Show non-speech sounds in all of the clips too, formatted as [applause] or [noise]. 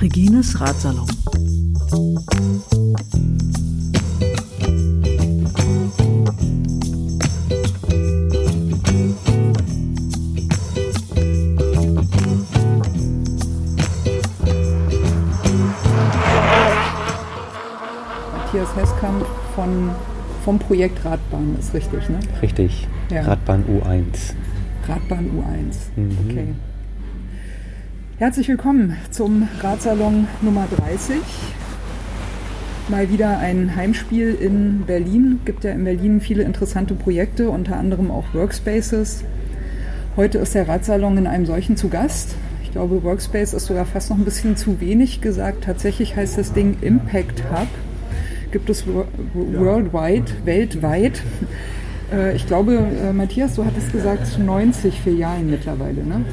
Regines Ratsalon. Matthias Heskamp von, vom Projekt Radbahn, ist richtig, ne? Richtig. Ja. Radbahn U1. Radbahn U1. Mhm. Okay. Herzlich willkommen zum Radsalon Nummer 30. Mal wieder ein Heimspiel in Berlin. Gibt ja in Berlin viele interessante Projekte, unter anderem auch Workspaces. Heute ist der Radsalon in einem solchen zu Gast. Ich glaube, Workspace ist sogar fast noch ein bisschen zu wenig gesagt. Tatsächlich heißt das Ding Impact Hub. Gibt es wo- worldwide, weltweit. Äh, Ich glaube, äh, Matthias, du hattest gesagt 90 Filialen mittlerweile, ne?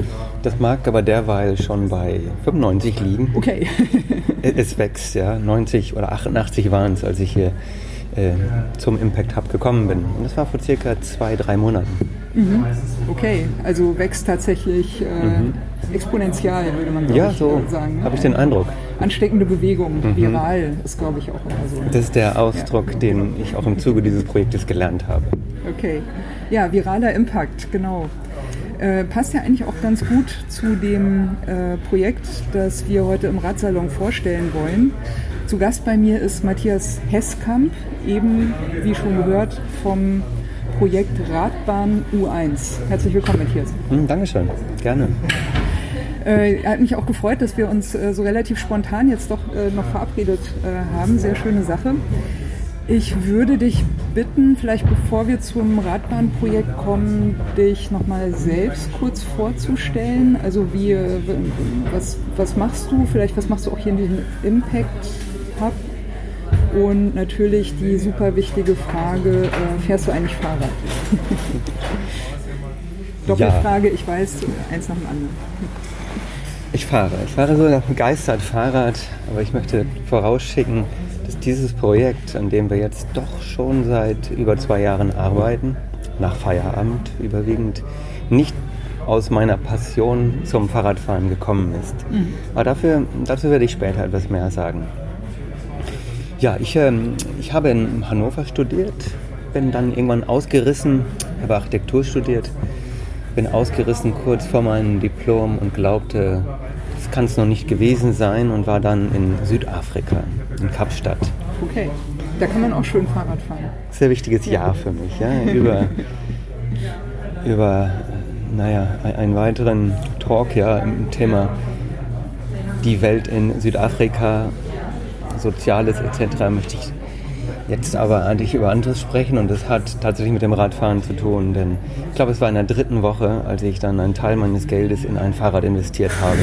Das mag aber derweil schon bei 95 liegen. Okay. [laughs] Es wächst, ja. 90 oder 88 waren es, als ich hier äh, zum Impact Hub gekommen bin. Und das war vor circa zwei, drei Monaten. Okay, also wächst tatsächlich äh, exponentiell, würde man Mhm. Ja, ich, so äh, sagen. ne? habe ich den Eindruck. Ansteckende Bewegung, viral ist, glaube ich, auch immer so. Das ist der Ausdruck, den ich auch im Zuge dieses Projektes gelernt habe. Okay, ja, viraler Impact, genau. Äh, passt ja eigentlich auch ganz gut zu dem äh, Projekt, das wir heute im Radsalon vorstellen wollen. Zu Gast bei mir ist Matthias Hesskamp, eben wie schon gehört vom Projekt Radbahn U1. Herzlich willkommen, Matthias. Hm, Dankeschön, gerne. Äh, hat mich auch gefreut, dass wir uns äh, so relativ spontan jetzt doch äh, noch verabredet äh, haben. Sehr schöne Sache. Ich würde dich bitten, vielleicht bevor wir zum Radbahnprojekt kommen, dich nochmal selbst kurz vorzustellen. Also wie, äh, was, was machst du? Vielleicht was machst du auch hier in diesem Impact Hub? Und natürlich die super wichtige Frage, äh, fährst du eigentlich Fahrrad? [laughs] Doppelfrage, ich weiß, eins nach dem anderen. Ich fahre. Ich fahre sogar begeistert Fahrrad, aber ich möchte vorausschicken, dass dieses Projekt, an dem wir jetzt doch schon seit über zwei Jahren arbeiten, nach Feierabend überwiegend, nicht aus meiner Passion zum Fahrradfahren gekommen ist. Aber dafür, dazu werde ich später etwas mehr sagen. Ja, ich, ähm, ich habe in Hannover studiert, bin dann irgendwann ausgerissen, habe Architektur studiert, bin ausgerissen kurz vor meinem Diplom und glaubte, das kann es noch nicht gewesen sein und war dann in Südafrika, in Kapstadt. Okay, da kann man auch schön Fahrrad fahren. Sehr wichtiges Jahr für mich, ja, über, über naja, ein- einen weiteren Talk ja, im Thema die Welt in Südafrika, Soziales etc. möchte ich jetzt aber eigentlich über anderes sprechen und das hat tatsächlich mit dem Radfahren zu tun, denn ich glaube, es war in der dritten Woche, als ich dann einen Teil meines Geldes in ein Fahrrad investiert habe.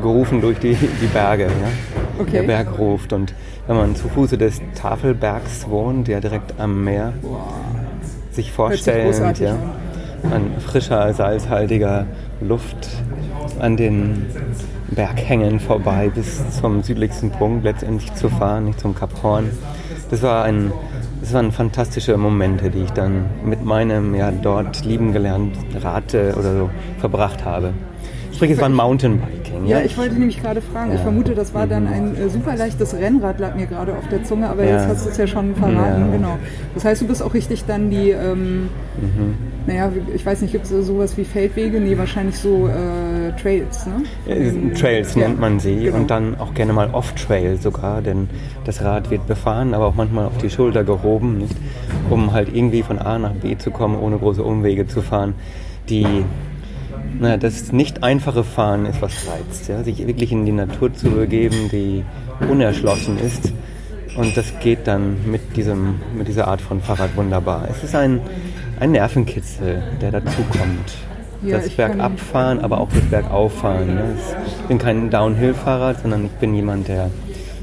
Gerufen durch die, die Berge, ja. Okay. Der Berg ruft und wenn man zu Fuße des Tafelbergs wohnt, der direkt am Meer, sich vorstellt, großartig ja, an frischer, salzhaltiger Luft an den Berghängen vorbei bis zum südlichsten Punkt letztendlich zu fahren, nicht zum Kap Horn. Das war ein, das waren fantastische Momente, die ich dann mit meinem ja dort lieben gelernt Rad äh, oder so verbracht habe. Sprich, es war ein Mountainbiking. Ja, ich wollte nämlich gerade fragen. Ich Ja. vermute, das war dann ein äh, super leichtes Rennrad, lag mir gerade auf der Zunge, aber Ja. jetzt hast du es ja schon verraten. Ja. Genau. Das heißt, du bist auch richtig dann die, ähm, Mhm. Naja, ich weiß nicht, gibt es sowas wie Feldwege? Nee, wahrscheinlich so äh, Trails, ne? Äh, Trails Ja, nennt man sie genau. und dann auch gerne mal Off-Trail sogar, denn das Rad wird befahren, aber auch manchmal auf die Schulter gehoben, nicht? um halt irgendwie von A nach B zu kommen, ohne große Umwege zu fahren. Die, naja, das nicht einfache Fahren ist, was reizt, ja? sich wirklich in die Natur zu begeben, die unerschlossen ist. Und das geht dann mit, diesem, mit dieser Art von Fahrrad wunderbar. Es ist ein, ein Nervenkitzel, der dazukommt. Ja, das Bergabfahren, aber auch das Bergauffahren. Ne? Ich bin kein Downhill-Fahrrad, sondern ich bin jemand, der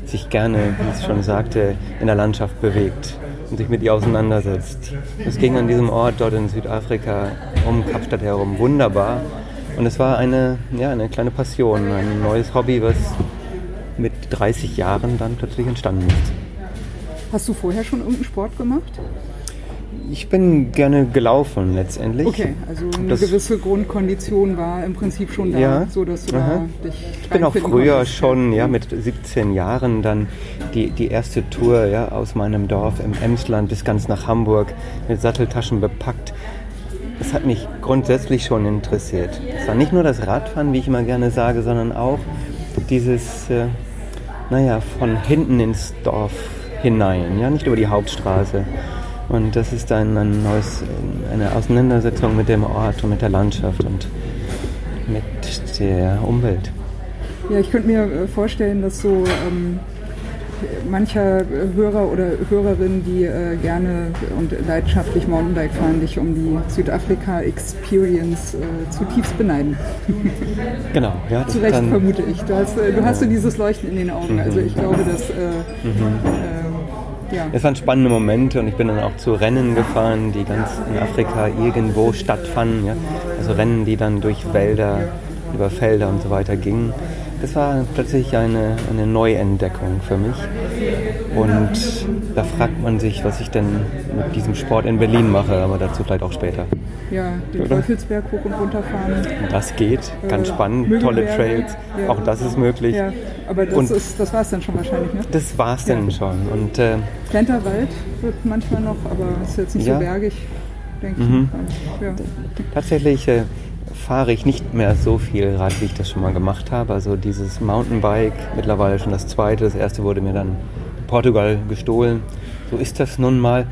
sich gerne, wie ich schon sagte, in der Landschaft bewegt und sich mit ihr auseinandersetzt. Es ging an diesem Ort dort in Südafrika um Kapstadt herum wunderbar. Und es war eine, ja, eine kleine Passion, ein neues Hobby, was mit 30 Jahren dann plötzlich entstanden ist. Hast du vorher schon irgendeinen Sport gemacht? Ich bin gerne gelaufen letztendlich. Okay, also eine Das- gewisse Grundkondition war im Prinzip schon da, Ja. so dass du Aha. da dich Ich bin auch früher konntest. schon, ja, mit 17 Jahren dann die, die erste Tour ja, aus meinem Dorf im Emsland bis ganz nach Hamburg mit Satteltaschen bepackt. Das hat mich grundsätzlich schon interessiert. Es war nicht nur das Radfahren, wie ich immer gerne sage, sondern auch dieses, äh, naja, von hinten ins Dorf hinein, ja, nicht über die Hauptstraße. Und das ist dann ein neues, eine Auseinandersetzung mit dem Ort und mit der Landschaft und mit der Umwelt. Ja, ich könnte mir äh, vorstellen, dass so ähm, mancher Hörer oder Hörerin, die äh, gerne und leidenschaftlich Mountainbike fahren, dich um die Südafrika-Experience äh, zutiefst beneiden. [laughs] Genau, ja. Zu Recht vermute ich. Du hast, äh, du hast so dieses Leuchten in den Augen. Also ich glaube, dass äh, äh, ja. es waren spannende Momente und ich bin dann auch zu Rennen gefahren, die ganz in Afrika irgendwo stattfanden. Ja. Also Rennen, die dann durch Wälder, über Felder und so weiter gingen. Das war plötzlich eine, eine Neuentdeckung für mich. Und da fragt man sich, was ich denn mit diesem Sport in Berlin mache, aber dazu vielleicht auch später. ja, den Oder? Teufelsberg hoch und runter fahren. Das geht, ganz Äh, spannend, Müggelberge, tolle Trails, ja. auch das ist möglich. Ja, aber das, Und- ist, das war es dann schon wahrscheinlich, ne? Das war's dann schon. Und äh, Plenterwald wird manchmal noch, aber ist jetzt nicht Ja. so bergig, denke Mhm. ich. Ja. Tatsächlich äh, fahre ich nicht mehr so viel Rad, wie ich das schon mal gemacht habe. Also dieses Mountainbike, mittlerweile schon das zweite. Das erste wurde mir dann in Portugal gestohlen. So ist das nun mal.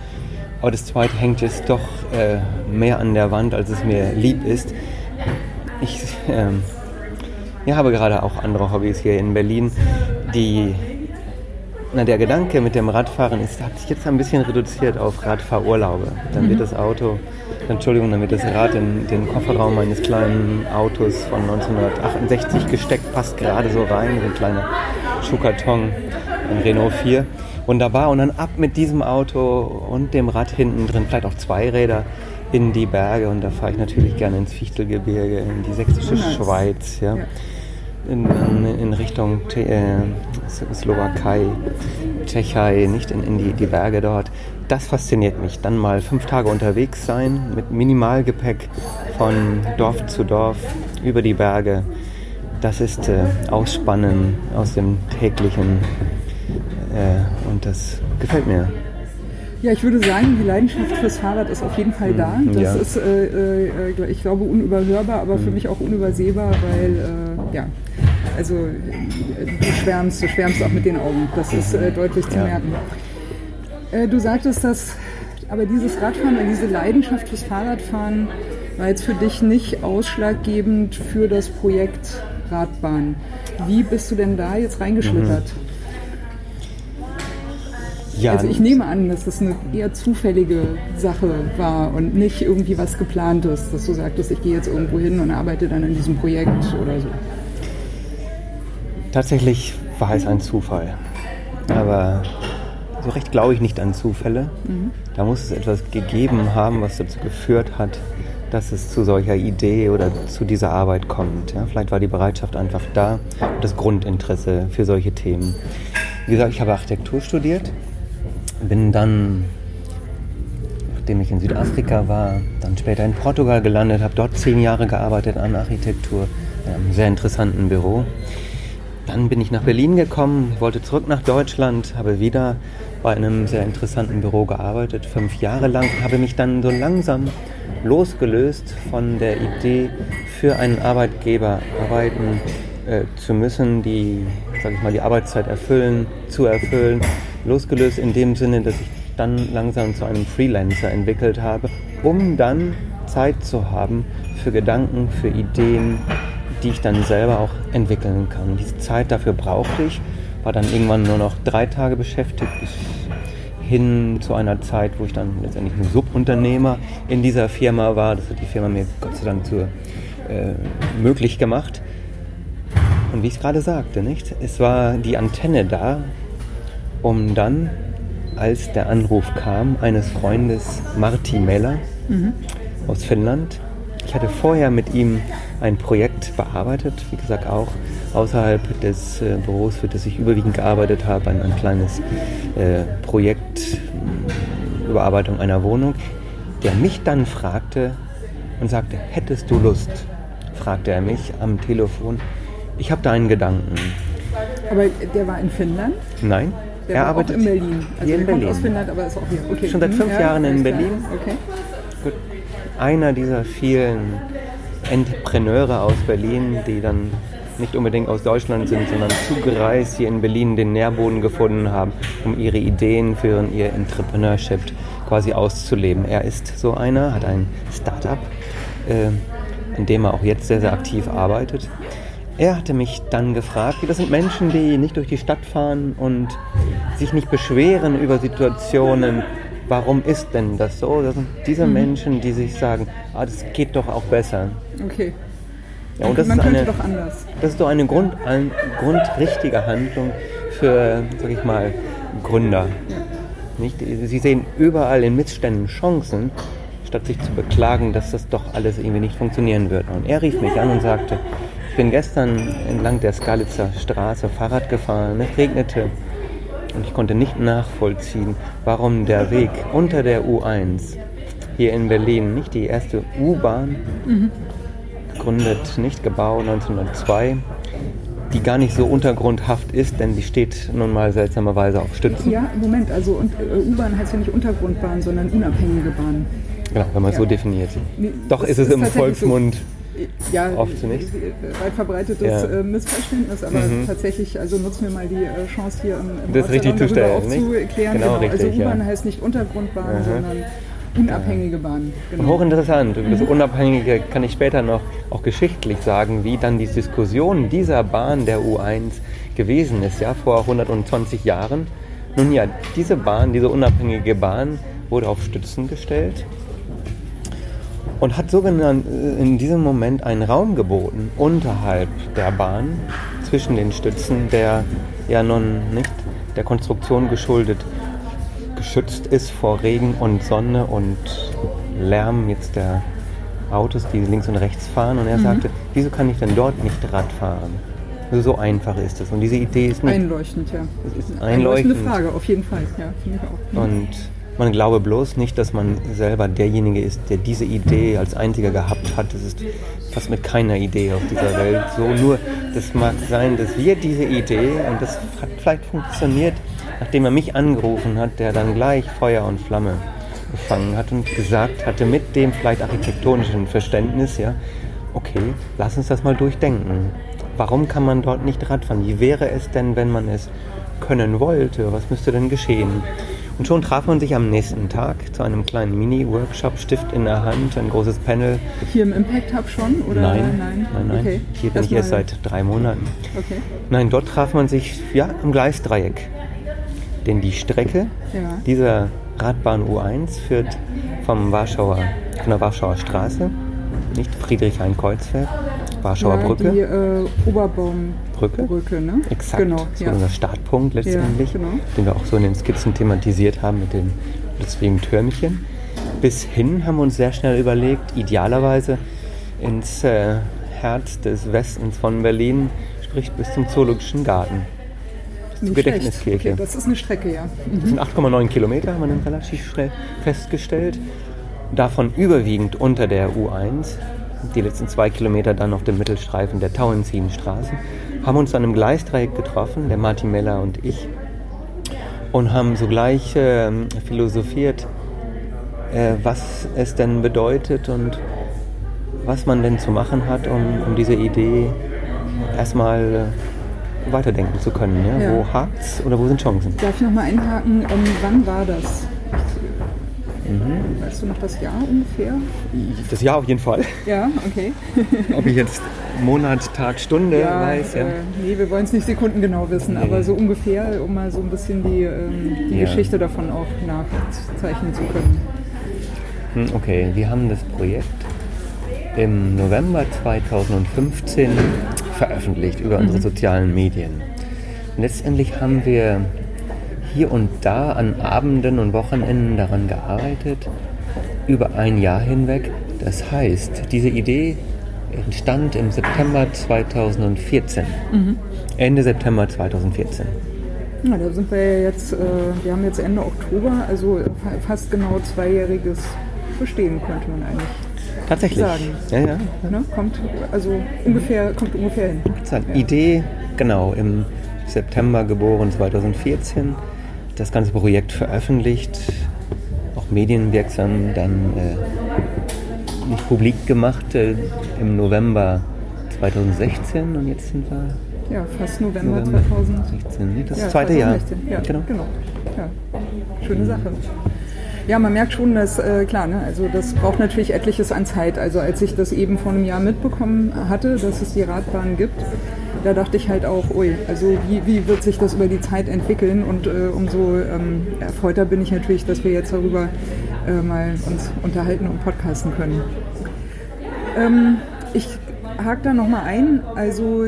Aber das zweite hängt jetzt doch äh, mehr an der Wand, als es mir lieb ist. Ich ähm, ja, habe gerade auch andere Hobbys hier in Berlin, die na, der Gedanke mit dem Radfahren ist, hat sich jetzt ein bisschen reduziert auf Radfahrurlaube. Dann wird das Auto, Entschuldigung, dann wird das Rad in den Kofferraum meines kleinen Autos von 1968 gesteckt, passt gerade so rein, so ein kleiner Schuhkarton, ein Renault 4. Wunderbar. Und dann ab mit diesem Auto und dem Rad hinten drin, vielleicht auch zwei Räder in die Berge. Und da fahre ich natürlich gerne ins Fichtelgebirge, in die sächsische. Schweiz. Ja in, in, Richtung Te äh, Slowakei, Tschechei, nicht in, in die, die Berge dort. Das fasziniert mich. Dann mal fünf Tage unterwegs sein mit Minimalgepäck von Dorf zu Dorf über die Berge. Das ist äh, Ausspannen aus dem täglichen äh, und das gefällt mir. Ja, ich würde sagen, die Leidenschaft fürs Fahrrad ist auf jeden Fall da. Das ja. ist, äh, äh, ich glaube, unüberhörbar, aber für mich auch unübersehbar, weil, äh, ja, also du schwärmst, du schwärmst auch mit den Augen. Das ist äh, deutlich zu Ja. merken. Äh, du sagtest, dass aber dieses Radfahren, diese Leidenschaft fürs Fahrradfahren war jetzt für dich nicht ausschlaggebend für das Projekt Radbahn. Wie bist du denn da jetzt reingeschlittert? Ja, Also ich nehme an, dass das eine eher zufällige Sache war und nicht irgendwie was geplantes, dass du sagtest, ich gehe jetzt irgendwo hin und arbeite dann an diesem Projekt oder so. Tatsächlich war es ein Zufall. Aber so recht glaube ich nicht an Zufälle. Da muss es etwas gegeben haben, was dazu geführt hat, dass es zu solcher Idee oder zu dieser Arbeit kommt. Ja, vielleicht war die Bereitschaft einfach da, und das Grundinteresse für solche Themen. Wie gesagt, ich habe Architektur studiert, bin dann, nachdem ich in Südafrika war, dann später in Portugal gelandet, habe dort zehn Jahre gearbeitet an Architektur, in einem sehr interessanten Büro. Dann bin ich nach Berlin gekommen, wollte zurück nach Deutschland, habe wieder bei einem sehr interessanten Büro gearbeitet, fünf Jahre lang, habe mich dann so langsam losgelöst von der Idee, für einen Arbeitgeber arbeiten äh, zu müssen, die, sag ich mal, die Arbeitszeit erfüllen, zu erfüllen. Losgelöst in dem Sinne, dass ich dann langsam zu einem Freelancer entwickelt habe, um dann Zeit zu haben für Gedanken, für Ideen, die ich dann selber auch entwickeln kann. Diese Zeit dafür brauchte ich, war dann irgendwann nur noch drei Tage beschäftigt, bis hin zu einer Zeit, wo ich dann letztendlich ein Subunternehmer in dieser Firma war. Das hat die Firma mir Gott sei Dank zur, äh, möglich gemacht. Und wie ich es gerade sagte, nicht? Es war die Antenne da, um dann, als der Anruf kam, eines Freundes Marti Meller aus Finnland. Ich hatte vorher mit ihm ein Projekt bearbeitet, wie gesagt auch außerhalb des äh, Büros, für das ich überwiegend gearbeitet habe, ein, ein kleines äh, Projekt, mh, Überarbeitung einer Wohnung. der mich dann fragte und sagte, hättest du Lust? fragte er mich am Telefon. Ich habe da einen Gedanken. Aber der war in Finnland? Nein, Der er war arbeitet auch in Berlin. Also hier in er Berlin. aus Finnland, aber ist auch hier. Okay. Schon seit Hm, fünf Jahren in. Berlin. Okay. Gut. Einer dieser vielen Entrepreneure aus Berlin, die dann nicht unbedingt aus Deutschland sind, sondern zugereist hier in Berlin den Nährboden gefunden haben, um ihre Ideen für ihr Entrepreneurship quasi auszuleben. Er ist so einer, hat ein Startup, äh, in dem er auch jetzt sehr, sehr aktiv arbeitet. Er hatte mich dann gefragt, das sind Menschen, die nicht durch die Stadt fahren und sich nicht beschweren über Situationen, warum ist denn das so? Das sind diese Menschen, die sich sagen, ah, das geht doch auch besser. okay. Ja, und das Man ist, könnte eine, doch anders. das ist doch eine Grund, ein, grundrichtige Handlung für, sag ich mal, Gründer. Nicht? Sie sehen überall in Missständen Chancen, statt sich zu beklagen, dass das doch alles irgendwie nicht funktionieren wird. Und er rief mich an und sagte, ich bin gestern entlang der Skalitzer Straße Fahrrad gefahren, es regnete und ich konnte nicht nachvollziehen, warum der Weg unter der U1 hier in Berlin, nicht die erste U-Bahn, gegründet, nicht gebaut 1902, die gar nicht so untergrundhaft ist, denn die steht nun mal seltsamerweise auf Stützen. Ja, Moment, also äh, U-Bahn heißt ja nicht Untergrundbahn, sondern unabhängige Bahn. Genau, wenn man es so Ja. definiert. Nee, Doch ist es im tatsächlich so. Ja, Oft nicht. äh, weit verbreitetes Ja. äh, Missverständnis, aber tatsächlich, also nutzen wir mal die äh, Chance hier im, im Das richtig zu stellen, nicht? aufzuklären. Genau, also richtig, ja. U-Bahn heißt nicht Untergrundbahn, Aha. sondern unabhängige Bahn. Genau. Hochinteressant. Über das Unabhängige kann ich später noch auch geschichtlich sagen, wie dann die Diskussion dieser Bahn der U1 gewesen ist, ja, vor 120 Jahren. Nun ja, diese Bahn, diese unabhängige Bahn wurde auf Stützen gestellt und hat sogenannt in diesem Moment einen Raum geboten unterhalb der Bahn zwischen den Stützen, der ja nun nicht der Konstruktion geschuldet geschützt ist vor Regen und Sonne und Lärm jetzt der Autos, die links und rechts fahren. Und er sagte, wieso kann ich denn dort nicht Rad fahren? Also so einfach ist es. Und diese Idee ist nicht. Einleuchtend, ja. Es ist Einleuchtende einleuchtend. Frage, auf jeden Fall. Ja, finde ich auch. Und man glaube bloß nicht, dass man selber derjenige ist, der diese Idee als einziger gehabt hat. Es ist fast mit keiner Idee auf dieser Welt so. Nur, das mag sein, dass wir diese Idee, und das hat vielleicht funktioniert, nachdem er mich angerufen hat, der dann gleich Feuer und Flamme gefangen hat und gesagt hatte, mit dem vielleicht architektonischen Verständnis, ja, okay, lass uns das mal durchdenken. Warum kann man dort nicht Radfahren? Wie wäre es denn, wenn man es können wollte? Was müsste denn geschehen? Und schon traf man sich am nächsten Tag zu einem kleinen Mini-Workshop, Stift in der Hand, ein großes Panel. Hier im Impact Hub schon? Oder? nein, nein, nein, nein. Okay. Hier bin ich erst seit drei Monaten. Okay. Nein, dort traf man sich ja am Gleisdreieck. Denn die Strecke Ja. dieser Radbahn U1 führt vom Warschauer, von der Warschauer Straße, nicht Friedrichshain-Kreuzberg, Warschauer ja, Brücke, Die äh, Oberbaumbrücke, Brücke. ne? Exakt, Genau, so ja. unser Startpunkt letztendlich, Ja, genau. den wir auch so in den Skizzen thematisiert haben mit dem deswegen Türmchen. Bis hin haben wir uns sehr schnell überlegt, idealerweise ins äh, Herz des Westens von Berlin, sprich bis zum Zoologischen Garten. Zur. Gedächtniskirche. Okay, das ist eine Strecke, ja. Das sind 8,9 Kilometer, haben wir dann relativ schnell festgestellt. Davon überwiegend unter der U1. Die letzten zwei Kilometer dann auf dem Mittelstreifen der Tauentzienstraße. Haben uns an einem Gleisdreieck getroffen, der Martin Meller und ich. Und haben sogleich ähm, philosophiert, äh, was es denn bedeutet und was man denn zu machen hat, um, um diese Idee erstmal äh, weiterdenken zu können. Ja? Ja. Wo hakt's oder wo sind Chancen? Darf ich nochmal einhaken, ähm, wann war das? Mhm. Weißt du noch das Jahr ungefähr? Das Jahr auf jeden Fall. Ja, okay. [laughs] Ob ich jetzt Monat, Tag, Stunde weiß, ja. Äh, nee, wir wollen es nicht sekundengenau wissen, Nee. aber so ungefähr, um mal so ein bisschen die, ähm, die Ja. Geschichte davon auch nachzeichnen zu können. Hm, Okay, wir haben das Projekt im November 2015 veröffentlicht über unsere sozialen Medien. Letztendlich haben wir hier und da an Abenden und Wochenenden daran gearbeitet, über ein Jahr hinweg. Das heißt, diese Idee entstand im September 2014. Ende September 2014. Ja, da sind wir ja jetzt, äh, wir haben jetzt Ende Oktober, also fa- fast genau zweijähriges bestehen, könnte man eigentlich Tatsächlich. sagen. Ja, ja. Ne? Kommt also ungefähr, kommt ungefähr hin. Eine Idee, genau, im September geboren, 2014. Das ganze Projekt veröffentlicht, auch medienwirksam, dann äh, nicht publik gemacht äh, im November 2016 und jetzt sind wir Ja, fast November, November 2016. 16. Nee, das Ja, zweite Jahr. 2016. Ja, Genau. genau. Ja. Schöne Sache. Ja, man merkt schon, dass, äh, klar, ne, also das braucht natürlich etliches an Zeit. Also als ich das eben vor einem Jahr mitbekommen hatte, dass es die Radbahn gibt, da dachte ich halt auch, ui, also wie, wie wird sich das über die Zeit entwickeln? Und äh, umso ähm, erfreuter bin ich natürlich, dass wir jetzt darüber äh, mal uns unterhalten und podcasten können. Ähm, ich hake da nochmal ein. Also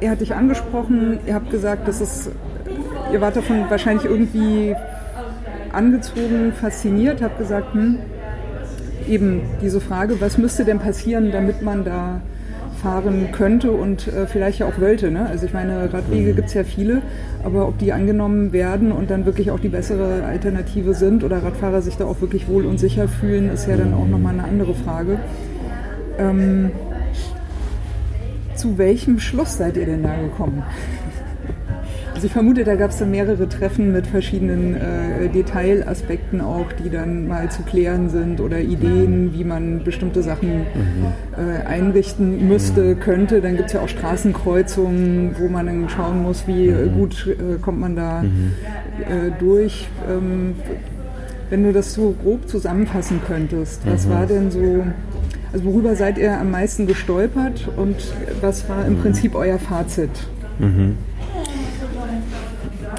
er hat dich angesprochen, ihr habt gesagt, dass es, ihr wart davon wahrscheinlich irgendwie angezogen, fasziniert, habt gesagt, hm, eben diese Frage, was müsste denn passieren, damit man da fahren könnte und äh, vielleicht ja auch wollte. Ne? Also ich meine, Radwege gibt es ja viele, aber ob die angenommen werden und dann wirklich auch die bessere Alternative sind oder Radfahrer sich da auch wirklich wohl und sicher fühlen, ist ja dann auch nochmal eine andere Frage. Ähm, zu welchem Schluss seid ihr denn da gekommen? Also ich vermute, da gab es dann mehrere Treffen mit verschiedenen äh, Detailaspekten auch, die dann mal zu klären sind oder Ideen, wie man bestimmte Sachen äh, einrichten müsste, könnte. Dann gibt es ja auch Straßenkreuzungen, wo man dann schauen muss, wie äh, gut äh, kommt man da äh, durch. Ähm, wenn du das so grob zusammenfassen könntest, was war denn so, also worüber seid ihr am meisten gestolpert und was war im Prinzip euer Fazit?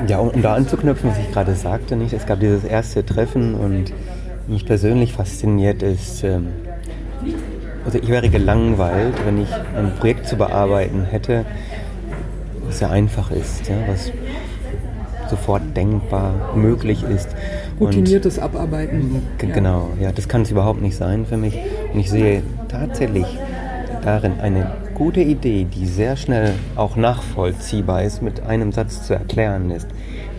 Ja, um, um da anzuknüpfen, was ich gerade sagte, nicht? es gab dieses erste Treffen und mich persönlich fasziniert ist, ähm, also ich wäre gelangweilt, wenn ich ein Projekt zu bearbeiten hätte, was sehr einfach ist, ja, was sofort denkbar möglich ist. Routiniertes Abarbeiten. Ja. Genau, ja, das kann es überhaupt nicht sein für mich. Und ich sehe tatsächlich darin eine gute Idee, die sehr schnell auch nachvollziehbar ist, mit einem Satz zu erklären ist,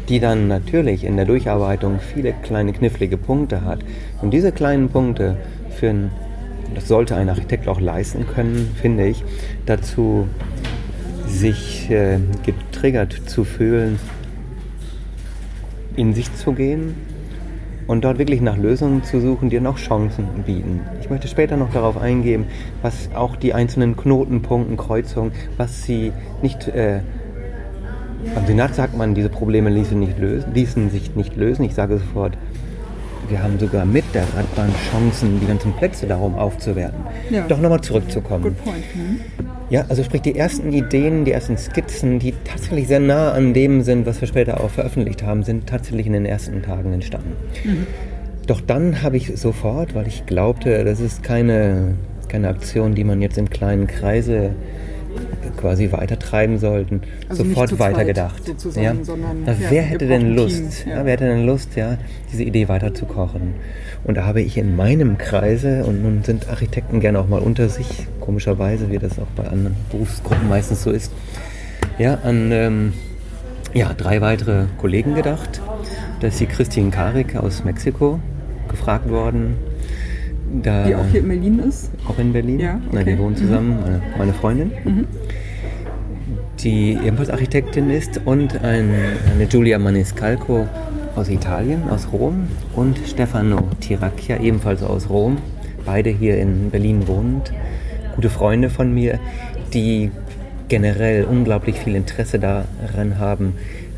die dann natürlich in der Durcharbeitung viele kleine knifflige Punkte hat. Und diese kleinen Punkte führen, das sollte ein Architekt auch leisten können, finde ich, dazu, sich äh, getriggert zu fühlen, in sich zu gehen und dort wirklich nach Lösungen zu suchen, die auch Chancen bieten. Ich möchte später noch darauf eingehen, was auch die einzelnen Knotenpunkten, Kreuzungen, was sie nicht, äh, beim Senat sagt man, diese Probleme ließen, nicht lösen, ließen sich nicht lösen. Ich sage sofort, wir haben sogar mit der Radbahn Chancen, die ganzen Plätze darum aufzuwerten. Ja. Doch nochmal zurückzukommen. Good point. Hm? Ja, also sprich die ersten Ideen, die ersten Skizzen, die tatsächlich sehr nah an dem sind, was wir später auch veröffentlicht haben, sind tatsächlich in den ersten Tagen entstanden. Doch dann habe ich sofort, weil ich glaubte, das ist keine, keine Aktion, die man jetzt in kleinen Kreise quasi weitertreiben sollten, Also sofort weitergedacht. ja? sondern, ja, wer hätte denn Lust? Team, ja. ja. wer hätte denn Lust, ja, diese Idee weiterzukochen? Und da habe ich in meinem Kreise, und nun sind Architekten gerne auch mal unter sich, komischerweise, wie das auch bei anderen Berufsgruppen meistens so ist, ja, an ähm, ja, drei weitere Kollegen gedacht. Da ist die Christine Karik aus Mexiko gefragt worden. Da, Die auch hier in Berlin ist. auch in Berlin. Ja, Nein, okay. die wohnen zusammen, meine, meine Freundin. Die ebenfalls Architektin ist und ein, eine Giulia Maniscalco aus Italien, aus Rom und Stefano Tiracchia, ebenfalls aus Rom, beide hier in Berlin wohnend, gute Freunde von mir, die generell unglaublich viel Interesse daran haben,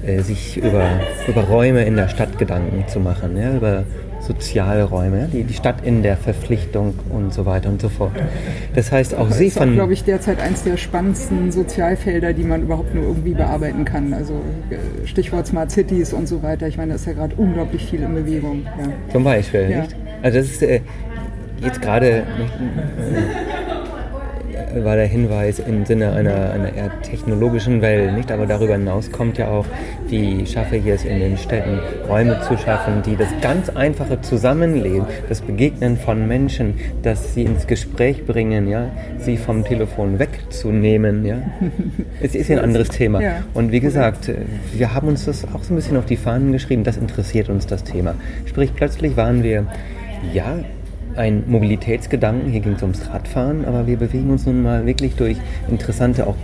äh, sich über, über Räume in der Stadt Gedanken zu machen, ja, über soziale Räume, ja, die, die Stadt in der Verpflichtung und so weiter und so fort. Das heißt, auch sie Das ist von... glaube ich, derzeit eins der spannendsten Sozialfelder, die man überhaupt nur irgendwie bearbeiten kann. Also äh, Stichwort Smart Cities und so weiter. Ich meine, da ist ja gerade unglaublich viel in Bewegung. Ja. Zum Beispiel, Ja. nicht? Also das ist äh, jetzt gerade äh, war der Hinweis im Sinne einer, einer eher technologischen Welt, nicht? Aber darüber hinaus kommt ja auch, wie schaffe ich es in den Städten, Räume zu schaffen, die das ganz einfache Zusammenleben, das Begegnen von Menschen, das sie ins Gespräch bringen, ja, sie vom Telefon wegzunehmen, ja. [laughs] Es ist ja ein anderes Thema. Ja. Und wie gesagt, wir haben uns das auch so ein bisschen auf die Fahnen geschrieben, das interessiert uns das Thema. Sprich, plötzlich waren wir ja, ein Mobilitätsgedanken. Hier ging es ums Radfahren, aber wir bewegen uns nun mal wirklich durch interessante, auch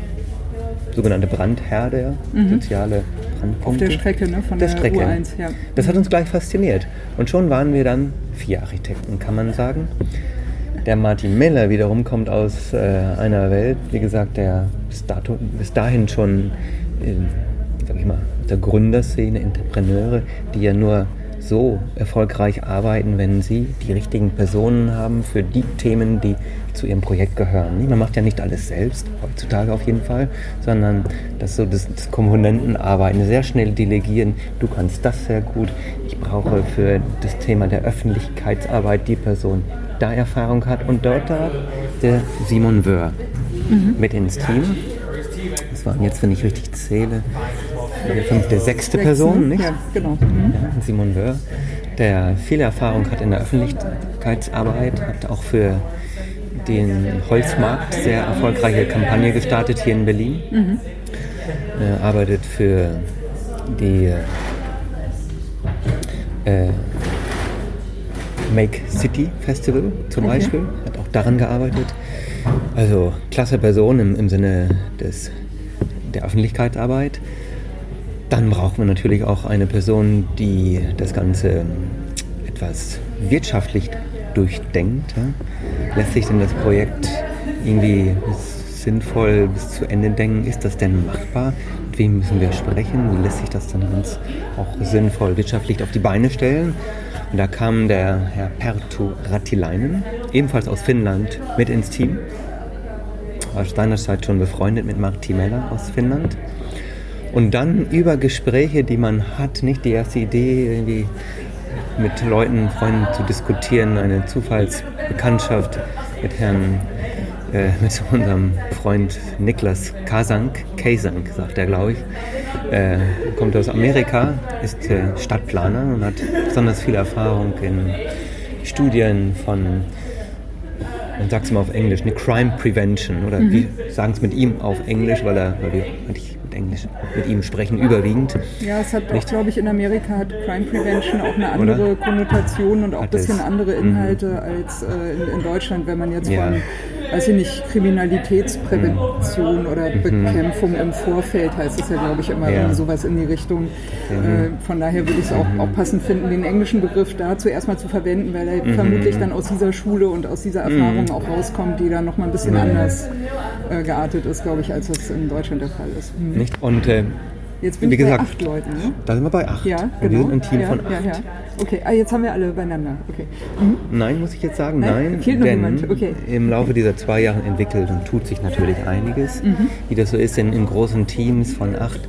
sogenannte Brandherde, mhm. soziale Brandpunkte. Auf der Strecke, ne? Von der, der Strecke. U1, ja. Das hat uns gleich fasziniert. Und schon waren wir dann vier Architekten, kann man sagen. Der Martin Miller wiederum kommt aus äh, einer Welt, wie gesagt, der bis, dato, bis dahin schon, äh, sag ich mal, der Gründerszene, Entrepreneure, die ja nur so erfolgreich arbeiten, wenn sie die richtigen Personen haben für die Themen, die zu ihrem Projekt gehören. Man macht ja nicht alles selbst, heutzutage auf jeden Fall, sondern das so das, das Komponentenarbeiten, sehr schnell delegieren. Du kannst das sehr gut. Ich brauche für das Thema der Öffentlichkeitsarbeit die Person, die da Erfahrung hat. Und dort da der Simon Wöhr mhm. mit ins Team. Das waren jetzt, wenn ich richtig zähle, der fünfte, sechste Person, nicht? Ja, genau. Mhm. Ja, Simon Wöhr, der viel Erfahrung hat in der Öffentlichkeitsarbeit, hat auch für den Holzmarkt sehr erfolgreiche Kampagne gestartet hier in Berlin. Mhm. Er arbeitet für die äh, Make City Festival zum okay. Beispiel, hat auch daran gearbeitet. Also klasse Person im, im Sinne des, der Öffentlichkeitsarbeit. Dann brauchen wir natürlich auch eine Person, die das Ganze etwas wirtschaftlich durchdenkt. Lässt sich denn das Projekt irgendwie sinnvoll bis zu Ende denken? Ist das denn machbar? Mit wem müssen wir sprechen? Wie lässt sich das dann ganz auch sinnvoll wirtschaftlich auf die Beine stellen? Und da kam der Herr Pertu Rattilainen, ebenfalls aus Finnland, mit ins Team. War seinerzeit schon befreundet mit Martti Meller aus Finnland. Und dann über Gespräche, die man hat, nicht die erste Idee, irgendwie mit Leuten, Freunden zu diskutieren, eine Zufallsbekanntschaft mit Herrn, äh, mit [laughs] unserem Freund Niklas Kasank, Kasank sagt er, glaube ich, äh, kommt aus Amerika, ist äh, Stadtplaner und hat besonders viel Erfahrung in Studien von man sagt es mal auf Englisch, eine Crime Prevention oder mhm. wir sagen es mit ihm auf Englisch, weil er, weil wir mit Englisch mit ihm sprechen überwiegend. Ja, es hat auch, glaube ich, in Amerika hat Crime Prevention auch eine andere oder? Konnotation und auch ein bisschen andere mhm. Inhalte mhm. als äh, in, in, Deutschland, wenn man jetzt ja. von weiß ich nicht, Kriminalitätsprävention mhm. oder Bekämpfung im Vorfeld heißt es ja, glaube ich, immer ja. sowas in die Richtung. Mhm. Äh, von daher würde ich es auch, mhm. auch passend finden, den englischen Begriff dazu erstmal zu verwenden, weil er mhm. vermutlich dann aus dieser Schule und aus dieser Erfahrung mhm. auch rauskommt, die dann nochmal ein bisschen mhm. anders äh, geartet ist, glaube ich, als das in Deutschland der Fall ist. Nicht? Und äh, Jetzt bin Wie ich gesagt, bei acht Leuten. Ne? Da sind wir bei acht. Ja, genau. Wir sind ein Team ja, von acht. Ja, ja. Okay, ah, jetzt haben wir alle beieinander. Okay. Mhm. Nein, muss ich jetzt sagen, nein. nein denn. Okay. im Laufe dieser zwei Jahre entwickelt und tut sich natürlich einiges. Mhm. Wie das so ist in, in großen Teams von acht,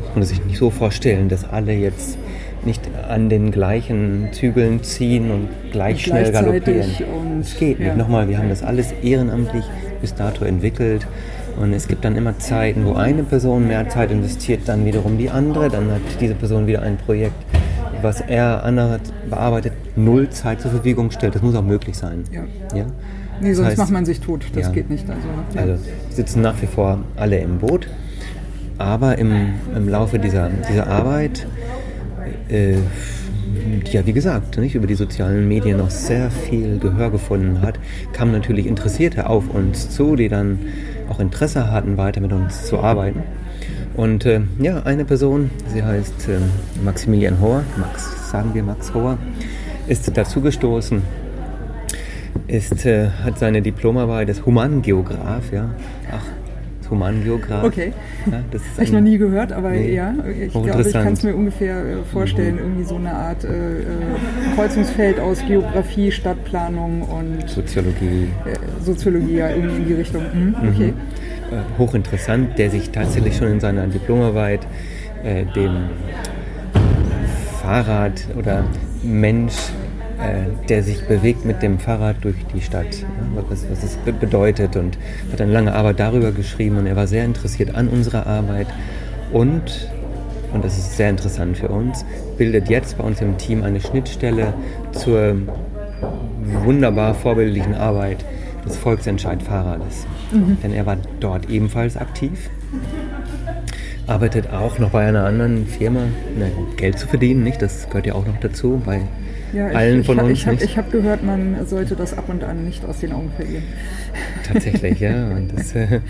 muss man sich nicht so vorstellen, dass alle jetzt nicht an den gleichen Zügeln ziehen und gleich schnell galoppieren. Es geht nicht. Nochmal, wir haben das alles ehrenamtlich bis dato entwickelt. Und es gibt dann immer Zeiten, wo eine Person mehr Zeit investiert, dann wiederum die andere. Dann hat diese Person wieder ein Projekt, was er andere bearbeitet, null Zeit zur Verfügung stellt. Das muss auch möglich sein. Ja. ja? Nee, sonst heißt, macht man sich tot. Das ja. geht nicht. Also, ja. also sitzen nach wie vor alle im Boot. Aber im, im Laufe dieser, dieser Arbeit äh, die ja, wie gesagt, nicht, über die sozialen Medien noch sehr viel Gehör gefunden hat, kamen natürlich Interessierte auf uns zu, die dann auch Interesse hatten, weiter mit uns zu arbeiten. Und äh, ja, eine Person, sie heißt äh, Maximilian Hohr, Max, sagen wir Max Hohr, ist dazugestoßen, ist, äh, hat seine Diplomarbeit als Humangeograf, ja, ach, Humangeograf. Okay. Ja, das Habe ich noch nie gehört, aber nee. ja, ich glaube, ich kann es mir ungefähr äh, vorstellen, mhm. irgendwie so eine Art äh, äh, Kreuzungsfeld aus Geografie, Stadtplanung und Soziologie. Äh, Soziologie, ja, irgendwie in die Richtung. Mhm. Okay. Mhm. Äh, hochinteressant, der sich tatsächlich schon in seiner Diplomarbeit dem Fahrrad oder Mensch äh, der sich bewegt mit dem Fahrrad durch die Stadt, ja, was, was es bedeutet und hat eine lange Arbeit darüber geschrieben und er war sehr interessiert an unserer Arbeit und, und das ist sehr interessant für uns, bildet jetzt bei uns im Team eine Schnittstelle zur wunderbar vorbildlichen Arbeit des Volksentscheid-Fahrrades. Mhm. Denn er war dort ebenfalls aktiv arbeitet auch noch bei einer anderen Firma, ne, Geld zu verdienen, nicht? Das gehört ja auch noch dazu, bei Ja, ich, allen von ich, uns. Ich habe hab gehört, man sollte das ab und an nicht aus den Augen verlieren. Tatsächlich, ja. [laughs] Und, das, äh,